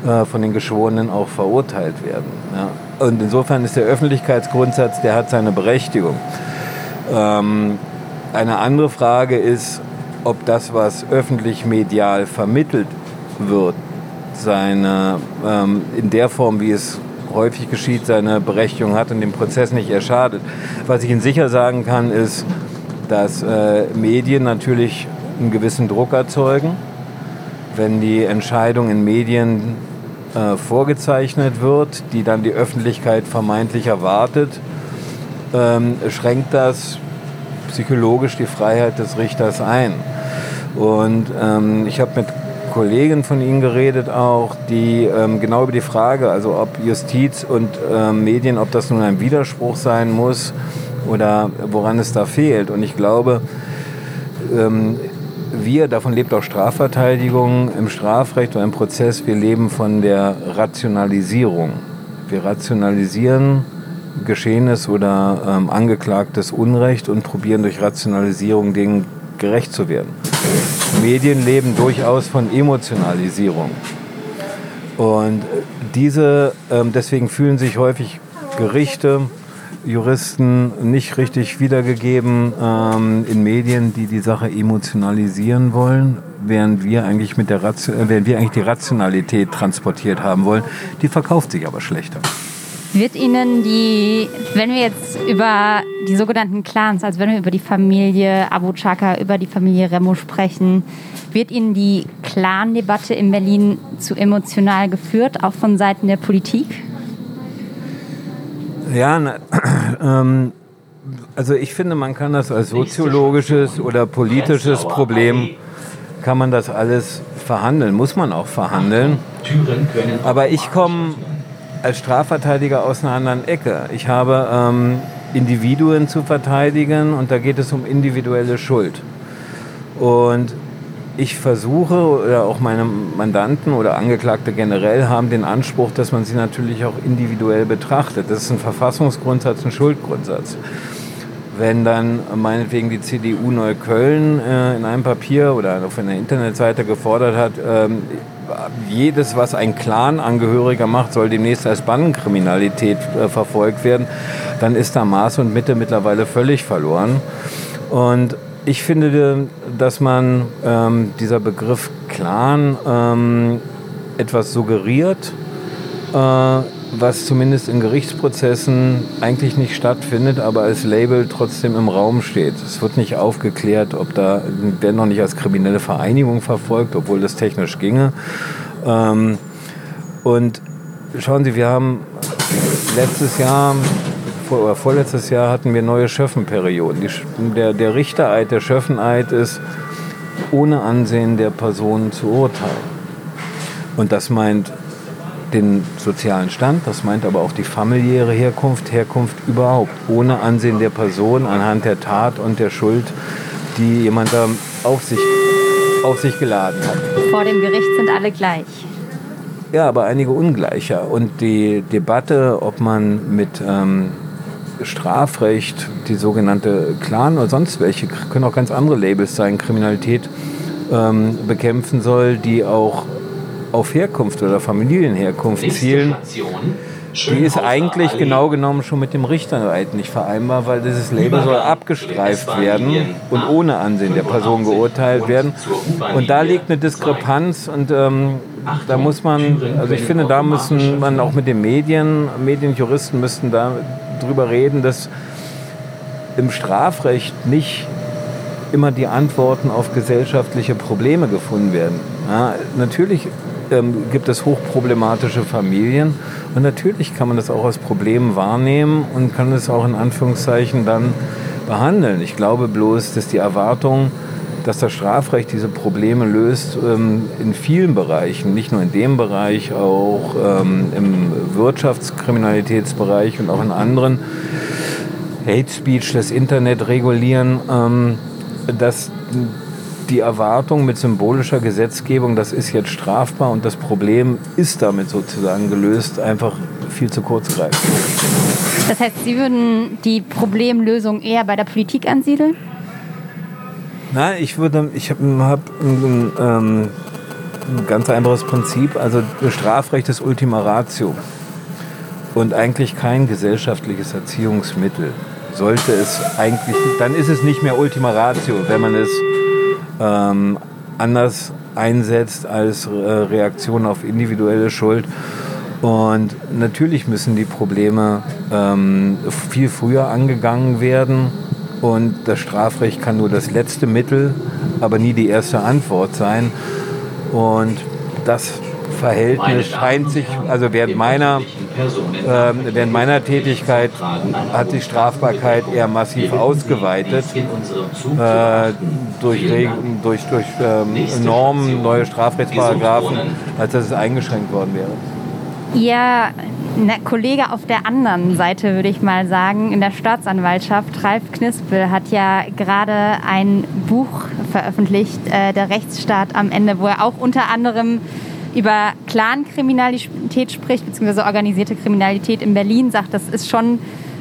äh, von den Geschworenen auch verurteilt werden. Ja. Und insofern ist der Öffentlichkeitsgrundsatz, der hat seine Berechtigung. Ähm, eine andere Frage ist, ob das, was öffentlich medial vermittelt wird, seine, ähm, in der Form, wie es häufig geschieht, seine Berechtigung hat und dem Prozess nicht erschadet. Was ich Ihnen sicher sagen kann, ist, dass äh, Medien natürlich einen gewissen Druck erzeugen. Wenn die Entscheidung in Medien äh, vorgezeichnet wird, die dann die Öffentlichkeit vermeintlich erwartet, ähm, schränkt das psychologisch die Freiheit des Richters ein. Und ähm, ich habe mit Kollegen von Ihnen geredet auch, die ähm, genau über die Frage, also ob Justiz und ähm, Medien, ob das nun ein Widerspruch sein muss oder woran es da fehlt. Und ich glaube, ähm, wir, davon lebt auch Strafverteidigung im Strafrecht oder im Prozess, wir leben von der Rationalisierung. Wir rationalisieren Geschehenes oder ähm, angeklagtes Unrecht und probieren durch Rationalisierung Dingen gerecht zu werden. Medien leben durchaus von Emotionalisierung. Und diese, ähm, deswegen fühlen sich häufig Gerichte, Juristen nicht richtig wiedergegeben ähm, in Medien, die die Sache emotionalisieren wollen, während wir eigentlich mit der Ration, äh, während wir eigentlich die Rationalität transportiert haben wollen. Die verkauft sich aber schlechter. Wird Ihnen die, wenn wir jetzt über die sogenannten Clans, also wenn wir über die Familie Abu Chaka, über die Familie Remo sprechen, wird Ihnen die Clan-Debatte in Berlin zu emotional geführt, auch von Seiten der Politik? Ja, na, ähm, also ich finde, man kann das als soziologisches oder politisches Problem, kann man das alles verhandeln, muss man auch verhandeln. Aber ich komme als Strafverteidiger aus einer anderen Ecke. Ich habe ähm, Individuen zu verteidigen und da geht es um individuelle Schuld. Und ich versuche, oder auch meine Mandanten oder Angeklagte generell haben den Anspruch, dass man sie natürlich auch individuell betrachtet. Das ist ein Verfassungsgrundsatz, ein Schuldgrundsatz. Wenn dann meinetwegen die CDU Neukölln äh, in einem Papier oder auf einer Internetseite gefordert hat, ähm, jedes, was ein Clan-Angehöriger macht, soll demnächst als Bandenkriminalität äh, verfolgt werden, dann ist da Maß und Mitte mittlerweile völlig verloren. Und ich finde, dass man ähm, dieser Begriff Clan ähm, etwas suggeriert, äh, was zumindest in Gerichtsprozessen eigentlich nicht stattfindet, aber als Label trotzdem im Raum steht. Es wird nicht aufgeklärt, ob da werden noch nicht als kriminelle Vereinigung verfolgt, obwohl das technisch ginge. Ähm, und schauen Sie, wir haben letztes Jahr vor, oder vorletztes Jahr hatten wir neue Schöffenperioden. Die, der, der Richtereid, der Schöffeneid ist ohne Ansehen der Person zu urteilen. Und das meint den sozialen Stand, das meint aber auch die familiäre Herkunft, Herkunft überhaupt, ohne Ansehen der Person anhand der Tat und der Schuld, die jemand da auf sich, auf sich geladen hat. Vor dem Gericht sind alle gleich. Ja, aber einige ungleicher. Und die Debatte, ob man mit ähm, Strafrecht, die sogenannte Clan oder sonst welche, können auch ganz andere Labels sein, Kriminalität ähm, bekämpfen soll, die auch auf Herkunft oder Familienherkunft zielen. Die ist eigentlich Allee. genau genommen schon mit dem Richterreid nicht vereinbar, weil dieses Label soll abgestreift werden und ohne Ansehen der Person geurteilt werden. Und da liegt eine Diskrepanz und ähm, da muss man, also ich finde, da müssen man auch mit den Medien, Medienjuristen müssten da drüber reden, dass im Strafrecht nicht immer die Antworten auf gesellschaftliche Probleme gefunden werden. Ja, natürlich ähm, gibt es hochproblematische Familien und natürlich kann man das auch als Problem wahrnehmen und kann es auch in Anführungszeichen dann behandeln. Ich glaube bloß, dass die Erwartung, dass das Strafrecht diese Probleme löst, ähm, in vielen Bereichen, nicht nur in dem Bereich, auch ähm, im Wirtschaftskriminalitätsbereich und auch in anderen, Hate Speech, das Internet regulieren, ähm, dass die Erwartung mit symbolischer Gesetzgebung, das ist jetzt strafbar und das Problem ist damit sozusagen gelöst, einfach viel zu kurz greift. Das heißt, Sie würden die Problemlösung eher bei der Politik ansiedeln? Na, ich würde, ich habe hab ein, ähm, ein ganz einfaches Prinzip. Also Strafrecht ist Ultima Ratio und eigentlich kein gesellschaftliches Erziehungsmittel. Sollte es eigentlich, dann ist es nicht mehr Ultima Ratio, wenn man es ähm, anders einsetzt als äh, Reaktion auf individuelle Schuld. Und natürlich müssen die Probleme ähm, viel früher angegangen werden. Und das Strafrecht kann nur das letzte Mittel, aber nie die erste Antwort sein. Und das Verhältnis scheint sich, also während meiner, äh, während meiner Tätigkeit hat die Strafbarkeit eher massiv ausgeweitet äh, durch, durch, durch ähm, Normen, neue Strafrechtsparagraphen, als dass es eingeschränkt worden wäre. Ihr na, Kollege auf der anderen Seite, würde ich mal sagen, in der Staatsanwaltschaft, Ralf Knispel, hat ja gerade ein Buch veröffentlicht, äh, Der Rechtsstaat am Ende, wo er auch unter anderem über Clankriminalität spricht, beziehungsweise organisierte Kriminalität in Berlin, sagt, das ist schon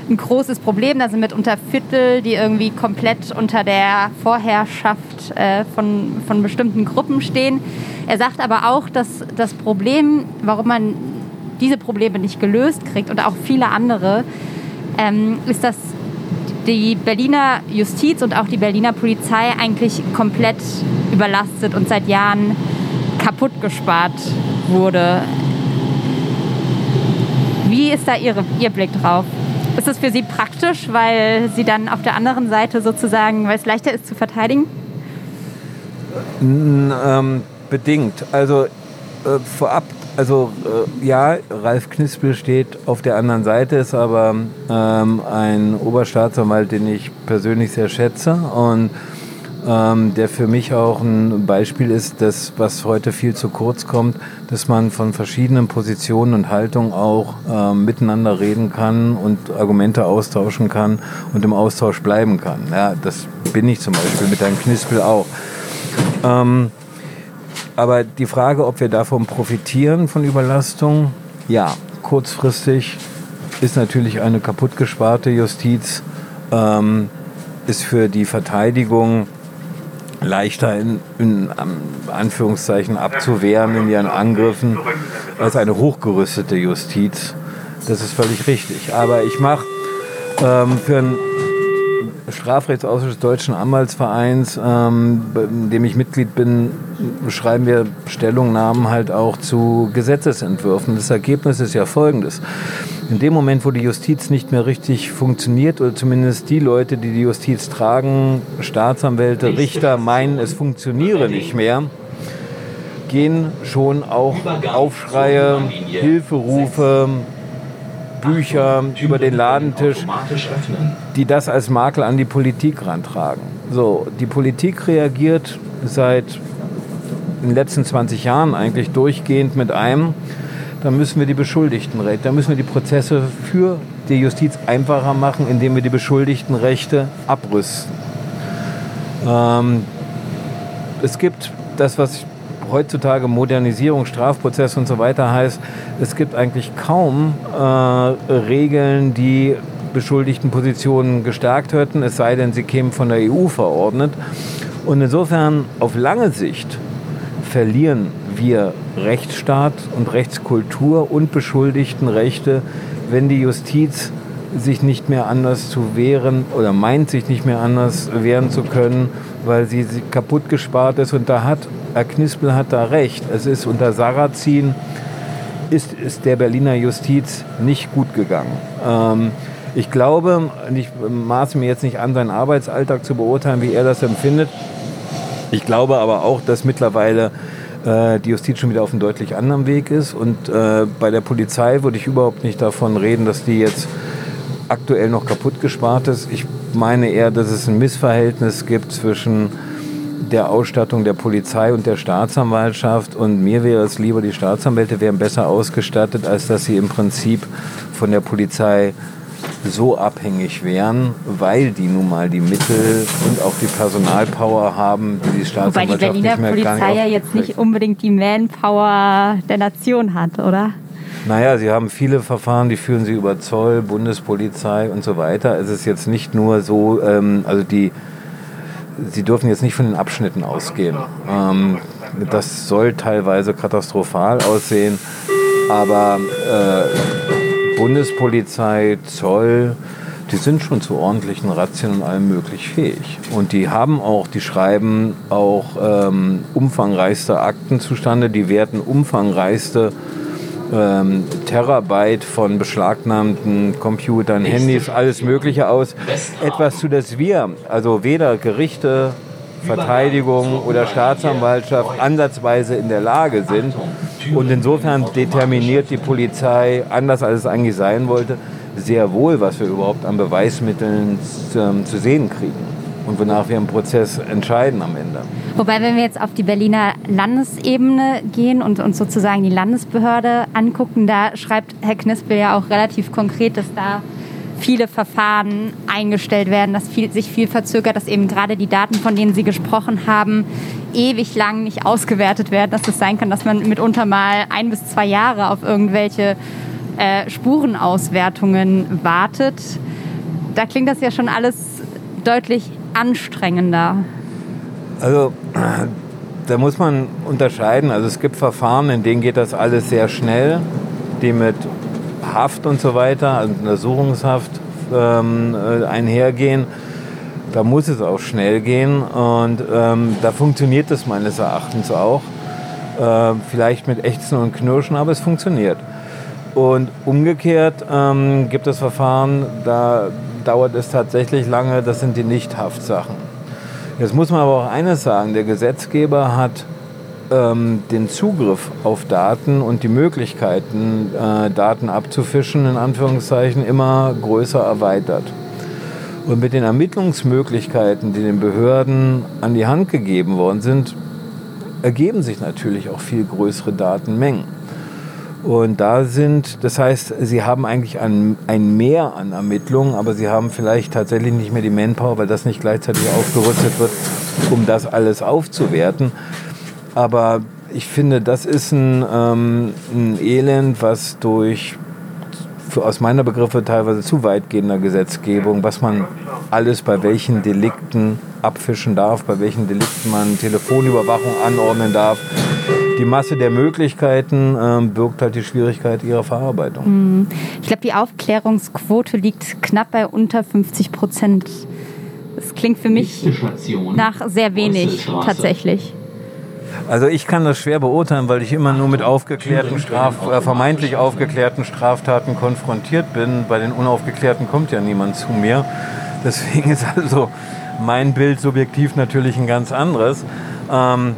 ein großes Problem. Da sind mitunter Viertel, die irgendwie komplett unter der Vorherrschaft äh, von, von bestimmten Gruppen stehen. Er sagt aber auch, dass das Problem, warum man diese Probleme nicht gelöst kriegt und auch viele andere, ähm, ist, dass die Berliner Justiz und auch die Berliner Polizei eigentlich komplett überlastet und seit Jahren kaputt gespart wurde. Wie ist da Ihre, Ihr Blick drauf? Ist das für Sie praktisch, weil Sie dann auf der anderen Seite sozusagen, weil es leichter ist zu verteidigen? Ähm, bedingt. Also äh, vorab, also äh, ja, Ralf Knispel steht auf der anderen Seite, ist aber ähm, ein Oberstaatsanwalt, den ich persönlich sehr schätze und ähm, der für mich auch ein Beispiel ist, dass, was heute viel zu kurz kommt, dass man von verschiedenen Positionen und Haltungen auch ähm, miteinander reden kann und Argumente austauschen kann und im Austausch bleiben kann. Ja, das bin ich zum Beispiel mit Herrn Knispel auch. Ähm, aber die Frage, ob wir davon profitieren, von Überlastung, ja, kurzfristig ist natürlich eine kaputtgesparte Justiz, ähm, ist für die Verteidigung leichter in, in Anführungszeichen abzuwehren in ihren Angriffen als eine hochgerüstete Justiz. Das ist völlig richtig. Aber ich mache ähm, für einen Strafrechtsausschuss des Deutschen Anwaltsvereins, ähm, in dem ich Mitglied bin, schreiben wir Stellungnahmen halt auch zu Gesetzesentwürfen. Das Ergebnis ist ja folgendes. In dem Moment, wo die Justiz nicht mehr richtig funktioniert, oder zumindest die Leute, die die Justiz tragen, Staatsanwälte, Richter, meinen, es funktioniere nicht mehr, gehen schon auch Aufschreie, Hilferufe, Bücher über den Ladentisch, die das als Makel an die Politik rantragen. So, die Politik reagiert seit den letzten 20 Jahren eigentlich durchgehend mit einem, da müssen wir die Beschuldigtenrechte, da müssen wir die Prozesse für die Justiz einfacher machen, indem wir die Beschuldigtenrechte abrüsten. Ähm, es gibt das, was heutzutage Modernisierung, Strafprozess und so weiter heißt, es gibt eigentlich kaum äh, Regeln, die Beschuldigtenpositionen gestärkt hätten, es sei denn, sie kämen von der EU verordnet. Und insofern auf lange Sicht verlieren wir Rechtsstaat und Rechtskultur und Beschuldigtenrechte, wenn die Justiz sich nicht mehr anders zu wehren oder meint sich nicht mehr anders wehren zu können weil sie, kaputt gespart ist. Und da hat Herr Knispel hat da recht. Es ist unter Sarrazin ist, ist der Berliner Justiz nicht gut gegangen. Ähm, ich glaube, ich maße mir jetzt nicht an, seinen Arbeitsalltag zu beurteilen, wie er das empfindet. Ich glaube aber auch, dass mittlerweile äh, die Justiz schon wieder auf einem deutlich anderen Weg ist. Und äh, bei der Polizei würde ich überhaupt nicht davon reden, dass die jetzt aktuell noch kaputt gespart ist. Ich meine eher, dass es ein Missverhältnis gibt zwischen der Ausstattung der Polizei und der Staatsanwaltschaft. Und mir wäre es lieber, die Staatsanwälte wären besser ausgestattet, als dass sie im Prinzip von der Polizei so abhängig wären, weil die nun mal die Mittel und auch die Personalpower haben, die die Wobei die Staatsanwaltschaft Berliner nicht mehr Polizei ja jetzt nicht unbedingt die Manpower der Nation hat, oder? Naja, sie haben viele Verfahren, die führen sie über Zoll, Bundespolizei und so weiter. Es ist jetzt nicht nur so, ähm, also die, sie dürfen jetzt nicht von den Abschnitten ausgehen. Ähm, das soll teilweise katastrophal aussehen, aber äh, Bundespolizei, Zoll, die sind schon zu ordentlichen Razzien und allem möglich fähig. Und die haben auch, die schreiben auch ähm, umfangreichste Akten zustande, die werten umfangreichste ähm, Terabyte von beschlagnahmten Computern, Handys, alles Mögliche aus. Etwas, zu das wir, also weder Gerichte, Verteidigung oder Staatsanwaltschaft ansatzweise in der Lage sind. Und insofern determiniert die Polizei, anders als es eigentlich sein wollte, sehr wohl, was wir überhaupt an Beweismitteln ähm, zu sehen kriegen und wonach wir im Prozess entscheiden am Ende. Wobei, wenn wir jetzt auf die Berliner Landesebene gehen und uns sozusagen die Landesbehörde angucken, da schreibt Herr Knispel ja auch relativ konkret, dass da viele Verfahren eingestellt werden, dass viel, sich viel verzögert, dass eben gerade die Daten, von denen Sie gesprochen haben, ewig lang nicht ausgewertet werden, dass es sein kann, dass man mitunter mal ein bis zwei Jahre auf irgendwelche äh, Spurenauswertungen wartet. Da klingt das ja schon alles deutlich anstrengender. Also da muss man unterscheiden. Also es gibt Verfahren, in denen geht das alles sehr schnell, die mit Haft und so weiter, also Untersuchungshaft ähm, äh, einhergehen. Da muss es auch schnell gehen und ähm, da funktioniert es meines Erachtens auch. Äh, vielleicht mit Ächzen und Knirschen, aber es funktioniert. Und umgekehrt ähm, gibt es Verfahren, da dauert es tatsächlich lange, das sind die Nicht-Haftsachen. Jetzt muss man aber auch eines sagen, der Gesetzgeber hat ähm, den Zugriff auf Daten und die Möglichkeiten, äh, Daten abzufischen, in Anführungszeichen, immer größer erweitert. Und mit den Ermittlungsmöglichkeiten, die den Behörden an die Hand gegeben worden sind, ergeben sich natürlich auch viel größere Datenmengen. Und da sind, das heißt, sie haben eigentlich ein, ein Mehr an Ermittlungen, aber sie haben vielleicht tatsächlich nicht mehr die Manpower, weil das nicht gleichzeitig aufgerüstet wird, um das alles aufzuwerten. Aber ich finde, das ist ein, ähm, ein Elend, was durch aus meiner Begriffe teilweise zu weitgehender Gesetzgebung, was man alles bei welchen Delikten abfischen darf, bei welchen Delikten man Telefonüberwachung anordnen darf. Die Masse der Möglichkeiten ähm, birgt halt die Schwierigkeit ihrer Verarbeitung. Ich glaube, die Aufklärungsquote liegt knapp bei unter 50 Prozent. Das klingt für mich nach sehr wenig tatsächlich. Also ich kann das schwer beurteilen, weil ich immer nur mit aufgeklärten Straf äh, vermeintlich aufgeklärten Straftaten konfrontiert bin. Bei den unaufgeklärten kommt ja niemand zu mir. Deswegen ist also mein Bild subjektiv natürlich ein ganz anderes. Ähm,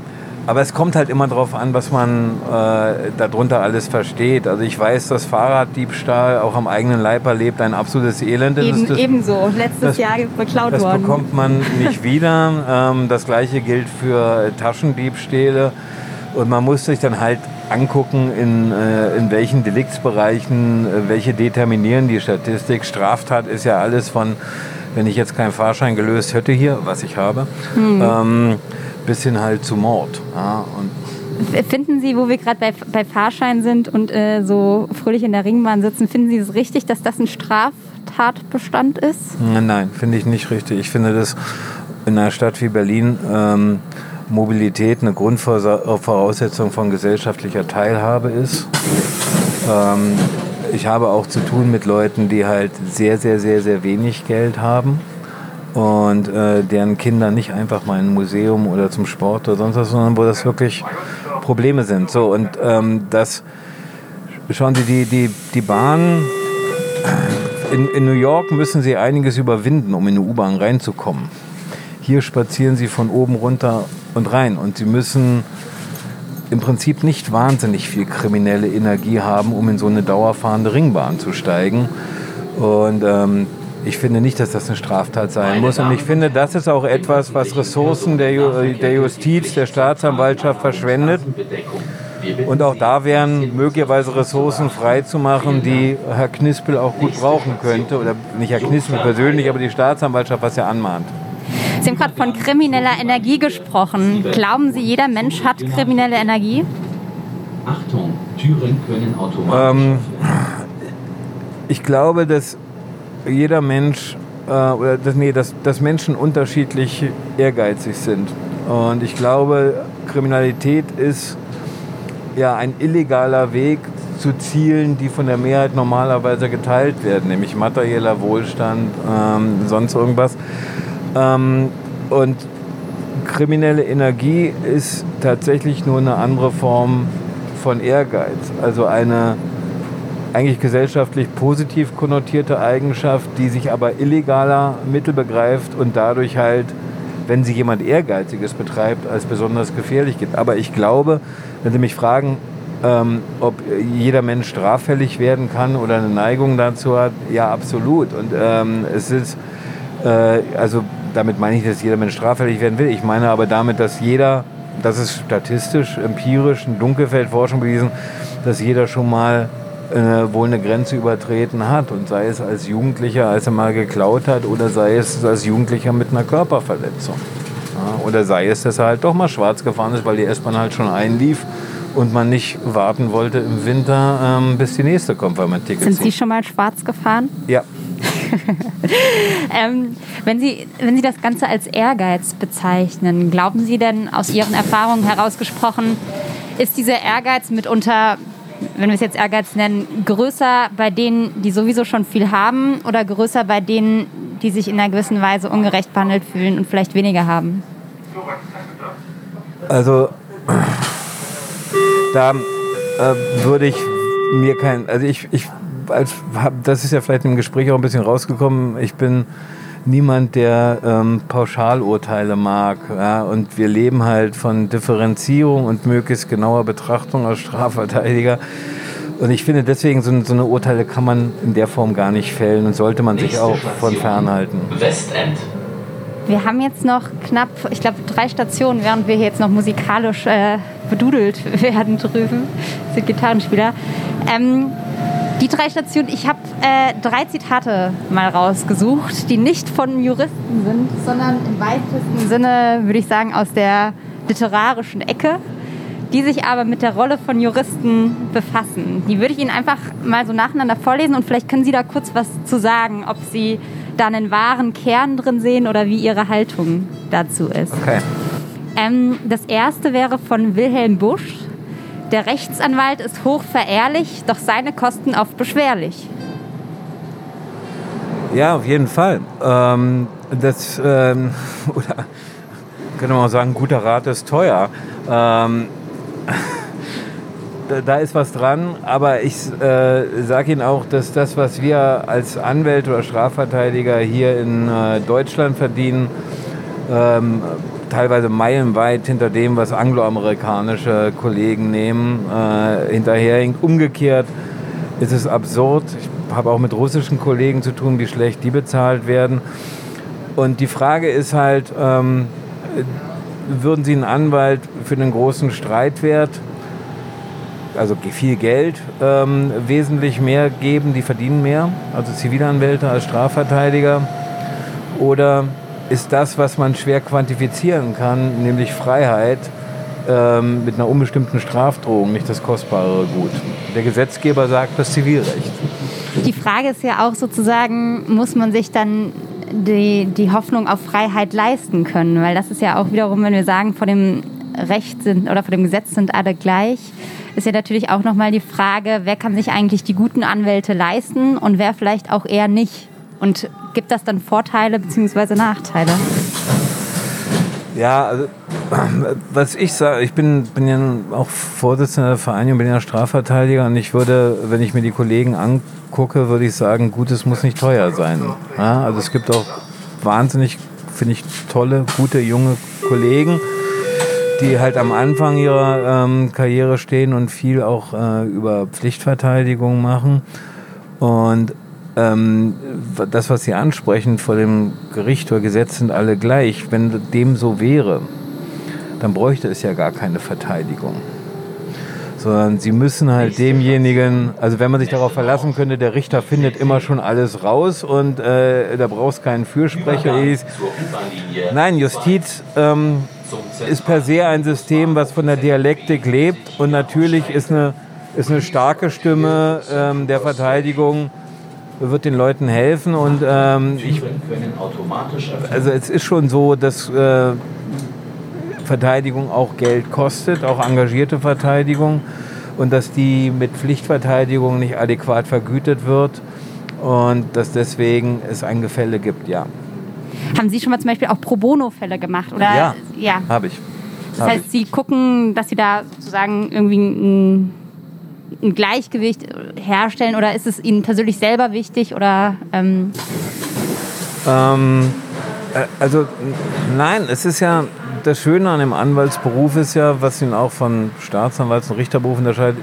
aber es kommt halt immer darauf an, was man äh, darunter alles versteht. Also ich weiß, dass Fahrraddiebstahl auch am eigenen Leib erlebt ein absolutes Elend ist. Eben, Das- ebenso. Letztes das- Jahr beklaut das worden. bekommt man nicht wieder. Ähm, das gleiche gilt für Taschendiebstähle. Und man muss sich dann halt angucken, in, äh, in welchen Deliktsbereichen, äh, welche determinieren die Statistik. Straftat ist ja alles von, wenn ich jetzt keinen Fahrschein gelöst hätte hier, was ich habe, ähm, bis hin halt zu Mord. Ja, Finden Sie, wo wir gerade bei, bei Fahrschein sind und äh, so fröhlich in der Ringbahn sitzen, finden Sie es richtig, dass das ein Straftatbestand ist? Nein, finde ich nicht richtig. Ich finde, dass in einer Stadt wie Berlin ähm, Mobilität eine Grundvoraussetzung von gesellschaftlicher Teilhabe ist. Ähm, ich habe auch zu tun mit Leuten, die halt sehr, sehr, sehr, sehr wenig Geld haben. Und äh, deren Kinder nicht einfach mal in ein Museum oder zum Sport oder sonst was, sondern wo das wirklich Probleme sind. So und ähm, das schauen Sie die die die Bahn in, in New York müssen Sie einiges überwinden, um in eine U-Bahn reinzukommen. Hier spazieren Sie von oben runter und rein und Sie müssen im Prinzip nicht wahnsinnig viel kriminelle Energie haben, um in so eine dauerfahrende Ringbahn zu steigen. Und ähm, ich finde nicht, dass das eine Straftat sein muss. Und ich finde, das ist auch etwas, was Ressourcen der, Ju der Justiz, der Staatsanwaltschaft verschwendet. Und auch da wären möglicherweise Ressourcen freizumachen, die Herr Knispel auch gut brauchen könnte. Oder nicht Herr Knispel persönlich, aber die Staatsanwaltschaft, was er anmahnt. Sie haben gerade von krimineller Energie gesprochen. Glauben Sie, jeder Mensch hat kriminelle Energie? Achtung, Türen können automatisch. Ähm, ich glaube, dass jeder Mensch äh, oder dass, nee, dass, dass Menschen unterschiedlich ehrgeizig sind. Und ich glaube, Kriminalität ist ja ein illegaler Weg zu Zielen, die von der Mehrheit normalerweise geteilt werden, nämlich materieller Wohlstand, ähm, sonst irgendwas. Ähm, und kriminelle Energie ist tatsächlich nur eine andere Form von Ehrgeiz. Also eine eigentlich gesellschaftlich positiv konnotierte Eigenschaft, die sich aber illegaler Mittel begreift und dadurch halt, wenn sie jemand Ehrgeiziges betreibt, als besonders gefährlich gibt. Aber ich glaube, wenn Sie mich fragen, ähm, ob jeder Mensch straffällig werden kann oder eine Neigung dazu hat, ja, absolut. Und ähm, es ist, äh, also damit meine ich, dass jeder Mensch straffällig werden will. Ich meine aber damit, dass jeder, das ist statistisch, empirisch, in Dunkelfeldforschung bewiesen, dass jeder schon mal äh, wohl eine Grenze übertreten hat. Und sei es als Jugendlicher, als er mal geklaut hat, oder sei es als Jugendlicher mit einer Körperverletzung. Ja, oder sei es, dass er halt doch mal schwarz gefahren ist, weil die S-Bahn halt schon einlief und man nicht warten wollte im Winter, ähm, bis die nächste kommt, weil man Ticket Sind. Sie schon mal schwarz gefahren? Ja. Ähm, wenn, Sie, wenn Sie das Ganze als Ehrgeiz bezeichnen, glauben Sie denn aus Ihren Erfahrungen herausgesprochen, ist dieser Ehrgeiz mitunter, wenn wir es jetzt Ehrgeiz nennen, größer bei denen, die sowieso schon viel haben oder größer bei denen, die sich in einer gewissen Weise ungerecht behandelt fühlen und vielleicht weniger haben? Also da äh, würde ich mir kein, also ich, ich als, das ist ja vielleicht im Gespräch auch ein bisschen rausgekommen, ich bin niemand, der ähm, Pauschalurteile mag. Ja? Und wir leben halt von Differenzierung und möglichst genauer Betrachtung als Strafverteidiger. Und ich finde deswegen, so, so eine Urteile kann man in der Form gar nicht fällen und sollte man sich Nächste auch von fernhalten. Westend. Wir haben jetzt noch knapp, ich glaube, drei Stationen, während wir hier jetzt noch musikalisch äh, bedudelt werden drüben, sind Gitarrenspieler. Ähm, die drei Stationen, ich habe äh, drei Zitate mal rausgesucht, die nicht von Juristen sind, sondern im weitesten Sinne, würde ich sagen, aus der literarischen Ecke, die sich aber mit der Rolle von Juristen befassen. Die würde ich Ihnen einfach mal so nacheinander vorlesen und vielleicht können Sie da kurz was zu sagen, ob Sie da einen wahren Kern drin sehen oder wie Ihre Haltung dazu ist. Okay. Ähm, das erste wäre von Wilhelm Busch. Der Rechtsanwalt ist hochverehrlich, doch seine Kosten oft beschwerlich. Ja, auf jeden Fall. Ähm, das, ähm, oder könnte man sagen, guter Rat ist teuer. Ähm, da, da ist was dran, aber ich äh, sage Ihnen auch, dass das, was wir als Anwälte oder Strafverteidiger hier in äh, Deutschland verdienen, ähm, teilweise meilenweit hinter dem, was angloamerikanische Kollegen nehmen, äh, hinterherhinkt. Umgekehrt ist es absurd. Ich habe auch mit russischen Kollegen zu tun, wie schlecht die bezahlt werden. Und die Frage ist halt, ähm, würden Sie einen Anwalt für einen großen Streitwert, also viel Geld, ähm, wesentlich mehr geben, die verdienen mehr, also Zivilanwälte als Strafverteidiger? Oder ist das, was man schwer quantifizieren kann, nämlich Freiheit, ähm, mit einer unbestimmten Strafdrohung nicht das kostbarere Gut? Der Gesetzgeber sagt das Zivilrecht. Die Frage ist ja auch sozusagen, muss man sich dann die, die Hoffnung auf Freiheit leisten können? Weil das ist ja auch wiederum, wenn wir sagen, vor dem Recht sind oder vor dem Gesetz sind alle gleich, ist ja natürlich auch nochmal die Frage, wer kann sich eigentlich die guten Anwälte leisten und wer vielleicht auch eher nicht. Und gibt das dann Vorteile bzw. Nachteile? Ja, also was ich sage, ich bin, bin ja auch Vorsitzender der Vereinigung, bin ja Strafverteidiger und ich würde, wenn ich mir die Kollegen angucke, würde ich sagen, Gutes muss nicht teuer sein. Ja, also es gibt auch wahnsinnig, finde ich, tolle, gute, junge Kollegen, die halt am Anfang ihrer ähm, Karriere stehen und viel auch äh, über Pflichtverteidigung machen. Und ähm, das, was Sie ansprechen, vor dem Gericht oder Gesetz sind alle gleich. Wenn dem so wäre, dann bräuchte es ja gar keine Verteidigung. Sondern sie müssen halt demjenigen, also wenn man sich darauf verlassen könnte, der Richter findet immer schon alles raus und äh, da brauchst keinen Fürsprecher. Nein, Justiz ähm, ist per se ein System, was von der Dialektik lebt und natürlich ist eine, ist eine starke Stimme ähm, der Verteidigung wird den Leuten helfen und ähm, ich, also es ist schon so, dass äh, Verteidigung auch Geld kostet, auch engagierte Verteidigung und dass die mit Pflichtverteidigung nicht adäquat vergütet wird und dass deswegen es ein Gefälle gibt, ja. Haben Sie schon mal zum Beispiel auch Pro Bono-Fälle gemacht? Oder? Ja, ja. habe ich. Das heißt, ich. Sie gucken, dass Sie da sozusagen irgendwie ein, ein, Gleichgewicht herstellen oder ist es Ihnen persönlich selber wichtig oder... Ähm ähm, äh, also nein, es ist ja das Schöne an dem Anwaltsberuf ist ja, was ihn auch von Staatsanwalts- und Richterberuf unterscheidet,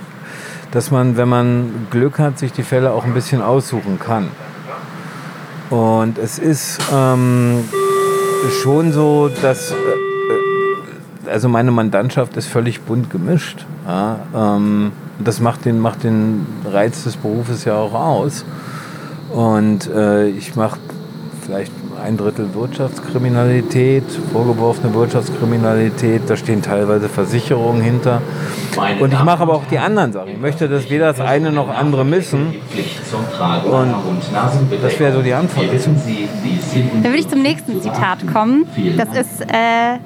dass man, wenn man Glück hat, sich die Fälle auch ein bisschen aussuchen kann. Und es ist ähm, schon so, dass äh, also meine Mandantschaft ist völlig bunt gemischt. Ja, ähm, das macht den, macht den Reiz des Berufes ja auch aus. Und äh, ich mache vielleicht ein Drittel Wirtschaftskriminalität, vorgeworfene Wirtschaftskriminalität, da stehen teilweise Versicherungen hinter. Und ich mache aber auch die anderen Sachen. Ich möchte, dass weder das eine noch andere missen. Und das wäre so die Antwort. Dann würde ich zum nächsten Zitat kommen. Das ist äh,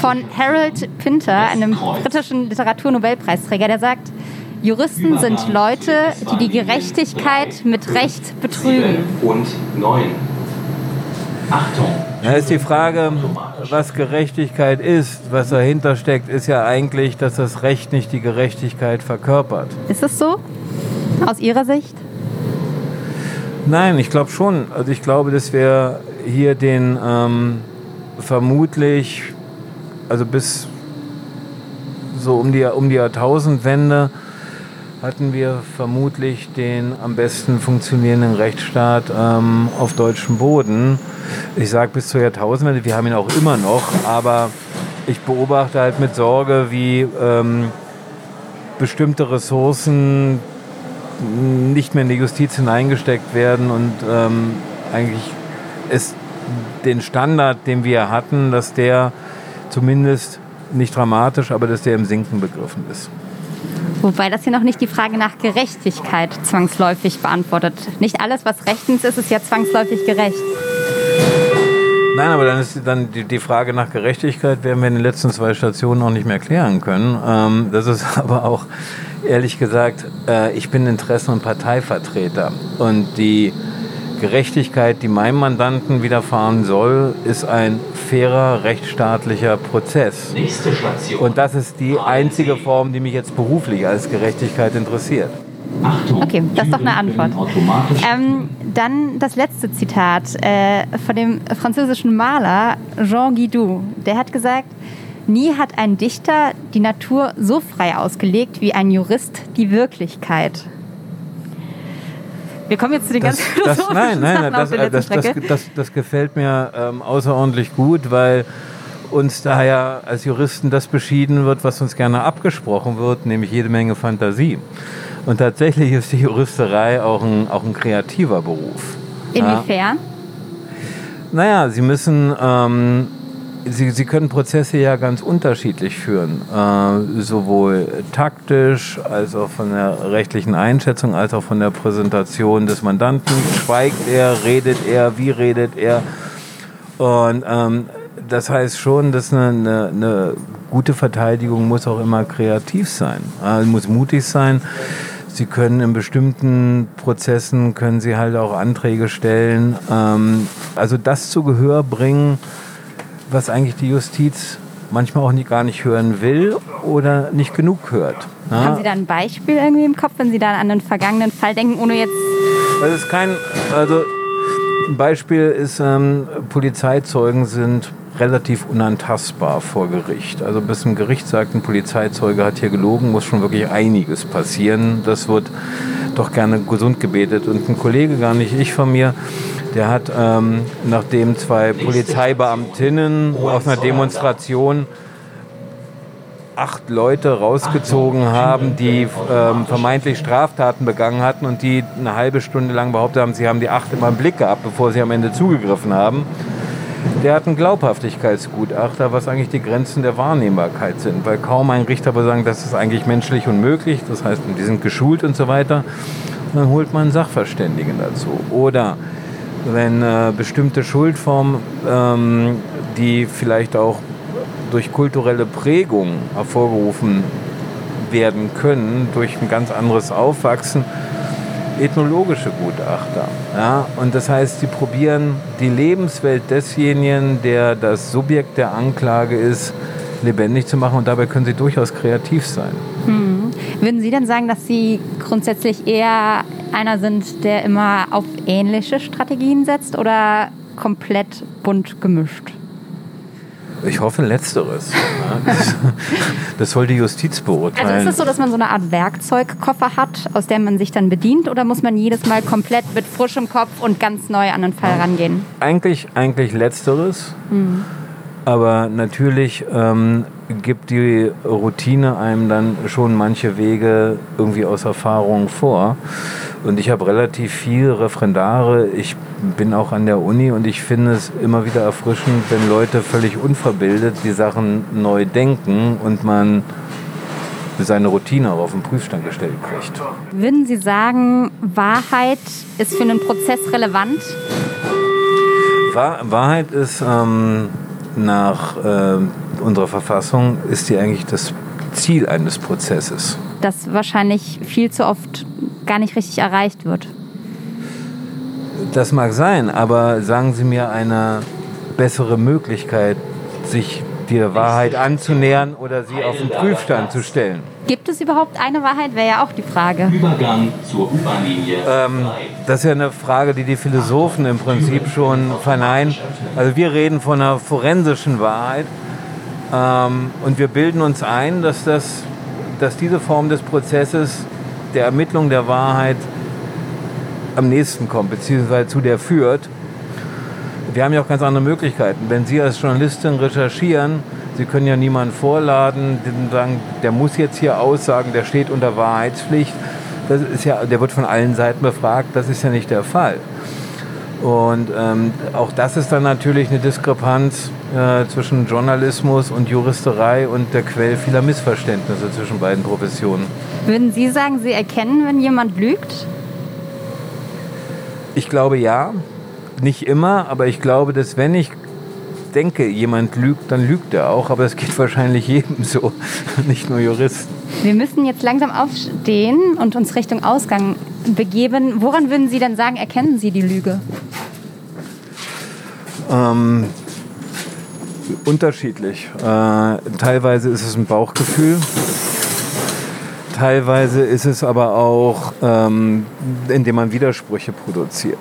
von Harold Pinter, einem britischen Literaturnobelpreisträger, der sagt, Juristen sind Leute, die die Gerechtigkeit mit Recht betrügen. Und neun. Achtung! Da ist die Frage, was Gerechtigkeit ist. Was dahinter steckt, ist ja eigentlich, dass das Recht nicht die Gerechtigkeit verkörpert. Ist es so? Aus Ihrer Sicht? Nein, ich glaube schon. Also ich glaube, dass wir hier den ähm, vermutlich, also bis so um die, um die Jahrtausendwende, hatten wir vermutlich den am besten funktionierenden Rechtsstaat ähm, auf deutschem Boden. Ich sage bis zur Jahrtausendwende, wir haben ihn auch immer noch, aber ich beobachte halt mit Sorge, wie ähm, bestimmte Ressourcen nicht mehr in die Justiz hineingesteckt werden und ähm, eigentlich ist den Standard, den wir hatten, dass der zumindest nicht dramatisch, aber dass der im Sinken begriffen ist. Wobei das hier noch nicht die Frage nach Gerechtigkeit zwangsläufig beantwortet. Nicht alles, was rechtens ist, ist ja zwangsläufig gerecht. Nein, aber dann ist dann die, Frage nach Gerechtigkeit werden wir in den letzten zwei Stationen noch nicht mehr klären können. Ähm, das ist aber auch, ehrlich gesagt, äh, ich bin Interessen- und Parteivertreter. Und die Gerechtigkeit, die meinem Mandanten widerfahren soll, ist ein fairer, rechtsstaatlicher Prozess. Nächste Station. Und das ist die einzige Form, die mich jetzt beruflich als Gerechtigkeit interessiert. Achtung! Okay, das ist doch eine Antwort. Ähm, dann das letzte Zitat äh, von dem französischen Maler Jean Guidou. Der hat gesagt, nie hat ein Dichter die Natur so frei ausgelegt wie ein Jurist die Wirklichkeit. Wir kommen jetzt zu den Das, ganz das, nein, nein, Sachen das, das, das, gefällt mir ähm, außerordentlich gut, weil uns daher als Juristen das beschieden wird, was uns gerne abgesprochen wird, nämlich jede Menge Fantasie. Und tatsächlich ist die Juristerei auch ein, auch ein kreativer Beruf. Ja. Inwiefern? Naja, Sie müssen, ähm, Sie, Sie können Prozesse ja ganz unterschiedlich führen, äh, sowohl taktisch als auch von der rechtlichen Einschätzung, als auch von der Präsentation des Mandanten. Schweigt er, redet er, wie redet er? Und ähm, das heißt schon, dass eine, eine, eine gute Verteidigung muss auch immer kreativ sein, äh, muss mutig sein. Sie können in bestimmten Prozessen, können Sie halt auch Anträge stellen. Ähm, also das zu Gehör bringen, was eigentlich die Justiz manchmal auch nicht, gar nicht hören will oder nicht genug hört. Ja? Haben Sie da ein Beispiel irgendwie im Kopf, wenn Sie da an einen vergangenen Fall denken, ohne jetzt Das ist kein, also ein Beispiel ist, ähm, Polizeizeugen sind relativ unantastbar vor Gericht. Also bis ein Gericht sagt, ein Polizeizeuge hat hier gelogen, muss schon wirklich einiges passieren. Das wird doch gerne gesund gebetet. Und ein Kollege, gar nicht ich von mir, der hat, ähm, nachdem zwei Polizeibeamtinnen auf einer Demonstration acht Leute rausgezogen haben, die ähm, vermeintlich Straftaten begangen hatten und die eine halbe Stunde lang behauptet haben, sie haben die acht immer im Blick gehabt, bevor sie am Ende zugegriffen haben. Der hat ein Glaubhaftigkeitsgutachter, was eigentlich die Grenzen der Wahrnehmbarkeit sind, weil kaum ein Richter würde sagen, das ist eigentlich menschlich unmöglich, das heißt, die sind geschult und so weiter. Dann holt man einen Sachverständigen dazu. Oder wenn äh, bestimmte Schuldformen, ähm, die vielleicht auch durch kulturelle Prägung hervorgerufen werden können, durch ein ganz anderes Aufwachsen, ethnologische Gutachter. Ja? Und das heißt, sie probieren die Lebenswelt desjenigen, der das Subjekt der Anklage ist, lebendig zu machen und dabei können sie durchaus kreativ sein. Würden Sie denn sagen, dass Sie grundsätzlich eher einer sind, der immer auf ähnliche Strategien setzt oder komplett bunt gemischt? Ich hoffe letzteres. Das, das soll die Justiz beurteilen. Also ist es so, dass man so eine Art Werkzeugkoffer hat, aus der man sich dann bedient, oder muss man jedes Mal komplett mit frischem Kopf und ganz neu an den Fall rangehen? Eigentlich, eigentlich letzteres. Aber natürlich ähm, gibt die Routine einem dann schon manche Wege irgendwie aus Erfahrung vor. Und ich habe relativ viel Referendare. Ich bin auch an der Uni und ich finde es immer wieder erfrischend, wenn Leute völlig unverbildet die Sachen neu denken und man seine Routine auch auf den Prüfstand gestellt kriegt. Würden Sie sagen, Wahrheit ist für einen Prozess relevant? Wahr, Wahrheit ist ähm, nach äh, unserer Verfassung ist die eigentlich das Ziel eines Prozesses. Das wahrscheinlich viel zu oft gar nicht richtig erreicht wird. Das mag sein, aber sagen Sie mir eine bessere Möglichkeit, sich der Wahrheit anzunähern oder sie auf den Prüfstand zu stellen. Gibt es überhaupt eine Wahrheit, wäre ja auch die Frage. Übergang zur U-Bahn-Linie Ähm, das ist ja eine Frage, die die Philosophen im Prinzip schon verneinen. Also wir reden von einer forensischen Wahrheit ähm, und wir bilden uns ein, dass, das, dass diese Form des Prozesses der Ermittlung der Wahrheit am nächsten kommt, beziehungsweise zu der führt. Wir haben ja auch ganz andere Möglichkeiten. Wenn Sie als Journalistin recherchieren, Sie können ja niemanden vorladen, den sagen, der muss jetzt hier aussagen, der steht unter Wahrheitspflicht. Das ist ja, der wird von allen Seiten befragt, das ist ja nicht der Fall. Und ähm, auch das ist dann natürlich eine Diskrepanz äh, zwischen Journalismus und Juristerei und der Quell vieler Missverständnisse zwischen beiden Professionen. Würden Sie sagen, Sie erkennen, wenn jemand lügt? Ich glaube ja, nicht immer, aber ich glaube, dass wenn ich denke, jemand lügt, dann lügt er auch. Aber es geht wahrscheinlich jedem so, nicht nur Juristen. Wir müssen jetzt langsam aufstehen und uns Richtung Ausgang begeben. Woran würden Sie denn sagen, erkennen Sie die Lüge? Ähm, unterschiedlich. Äh, teilweise ist es ein Bauchgefühl. Teilweise ist es aber auch, ähm, indem man Widersprüche produziert.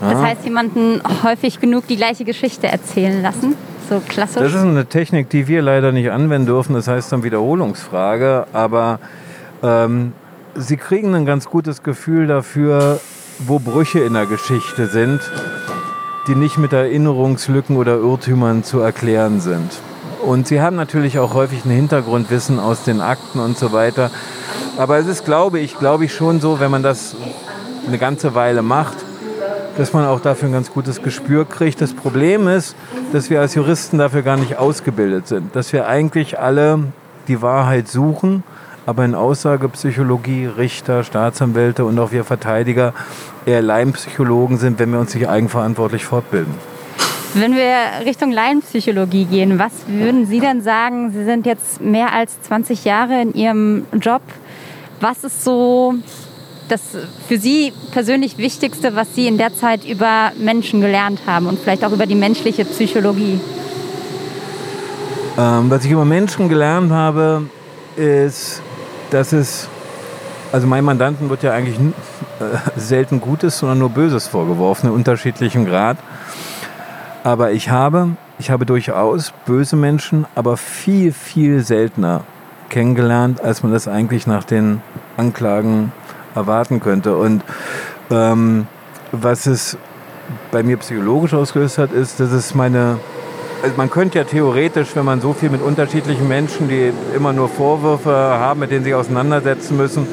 Das Ja. heißt, jemanden häufig genug die gleiche Geschichte erzählen lassen? So klassisch? Das ist eine Technik, die wir leider nicht anwenden dürfen. Das heißt dann Wiederholungsfrage. Aber ähm, Sie kriegen ein ganz gutes Gefühl dafür, wo Brüche in der Geschichte sind, die nicht mit Erinnerungslücken oder Irrtümern zu erklären sind. Und Sie haben natürlich auch häufig ein Hintergrundwissen aus den Akten und so weiter. Aber es ist, glaube ich, glaube ich schon so, wenn man das eine ganze Weile macht, dass man auch dafür ein ganz gutes Gespür kriegt. Das Problem ist, dass wir als Juristen dafür gar nicht ausgebildet sind. Dass wir eigentlich alle die Wahrheit suchen, aber in Aussagepsychologie Richter, Staatsanwälte und auch wir Verteidiger eher Laienpsychologen sind, wenn wir uns nicht eigenverantwortlich fortbilden. Wenn wir Richtung Laienpsychologie gehen, was würden Sie denn sagen? Sie sind jetzt mehr als 20 Jahre in Ihrem Job. Was ist so das für Sie persönlich Wichtigste, was Sie in der Zeit über Menschen gelernt haben und vielleicht auch über die menschliche Psychologie? Ähm, was ich über Menschen gelernt habe, ist, dass es, also meinen Mandanten wird ja eigentlich äh, selten Gutes, sondern nur Böses vorgeworfen, in unterschiedlichem Grad. Aber ich habe, ich habe durchaus böse Menschen, aber viel, viel seltener kennengelernt, als man das eigentlich nach den Anklagen erwarten könnte. Und ähm, was es bei mir psychologisch ausgelöst hat, ist, dass es meine man könnte ja theoretisch, wenn man so viel mit unterschiedlichen Menschen, die immer nur Vorwürfe haben, mit denen sie auseinandersetzen müssen,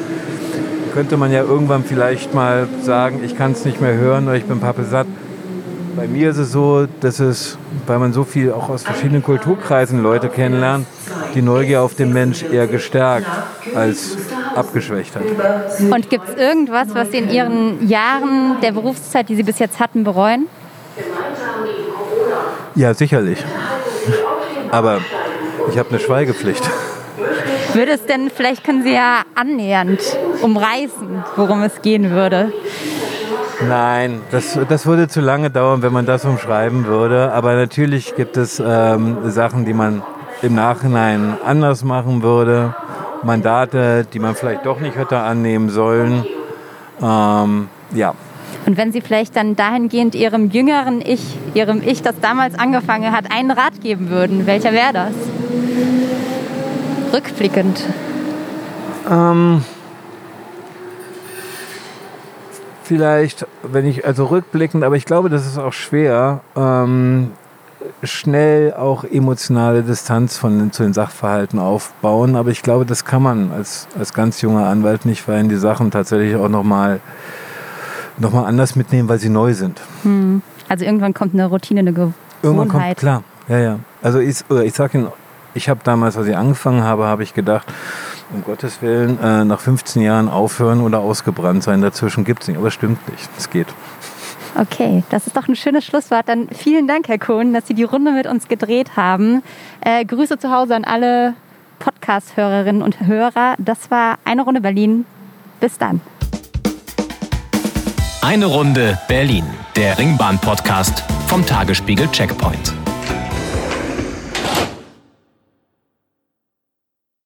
könnte man ja irgendwann vielleicht mal sagen, ich kann es nicht mehr hören oder ich bin pappe satt. Bei mir ist es so, dass es, weil man so viel auch aus verschiedenen Kulturkreisen Leute kennenlernt, die Neugier auf den Mensch eher gestärkt als abgeschwächt hat. Und gibt es irgendwas, was Sie in Ihren Jahren der Berufszeit, die Sie bis jetzt hatten, bereuen? Ja, sicherlich. Aber ich habe eine Schweigepflicht. Würde es denn, vielleicht können Sie ja annähernd umreißen, worum es gehen würde? Nein, das, das würde zu lange dauern, wenn man das umschreiben würde. Aber natürlich gibt es ähm, Sachen, die man im Nachhinein anders machen würde. Mandate, die man vielleicht doch nicht hätte annehmen sollen. Ähm, ja. Und wenn Sie vielleicht dann dahingehend Ihrem jüngeren Ich, Ihrem Ich, das damals angefangen hat, einen Rat geben würden, welcher wäre das? Rückblickend. Ähm, vielleicht, wenn ich, also rückblickend, aber ich glaube, das ist auch schwer, ähm, schnell auch emotionale Distanz von, zu den Sachverhalten aufbauen. Aber ich glaube, das kann man als, als ganz junger Anwalt nicht, weil die Sachen tatsächlich auch nochmal noch mal anders mitnehmen, weil sie neu sind. Hm. Also irgendwann kommt eine Routine, eine Gewohnheit. Irgendwann kommt, klar, ja, ja. Also ich, ich sage Ihnen, ich habe damals, als ich angefangen habe, habe ich gedacht, um Gottes Willen, äh, nach 15 Jahren aufhören oder ausgebrannt sein. Dazwischen gibt es nicht. Aber es stimmt nicht. Es geht. Okay, das ist doch ein schönes Schlusswort. Dann vielen Dank, Herr Kohn, dass Sie die Runde mit uns gedreht haben. Äh, Grüße zu Hause an alle Podcast-Hörerinnen und Hörer. Das war eine Runde Berlin. Bis dann. Eine Runde Berlin, der Ringbahn-Podcast vom Tagesspiegel Checkpoint.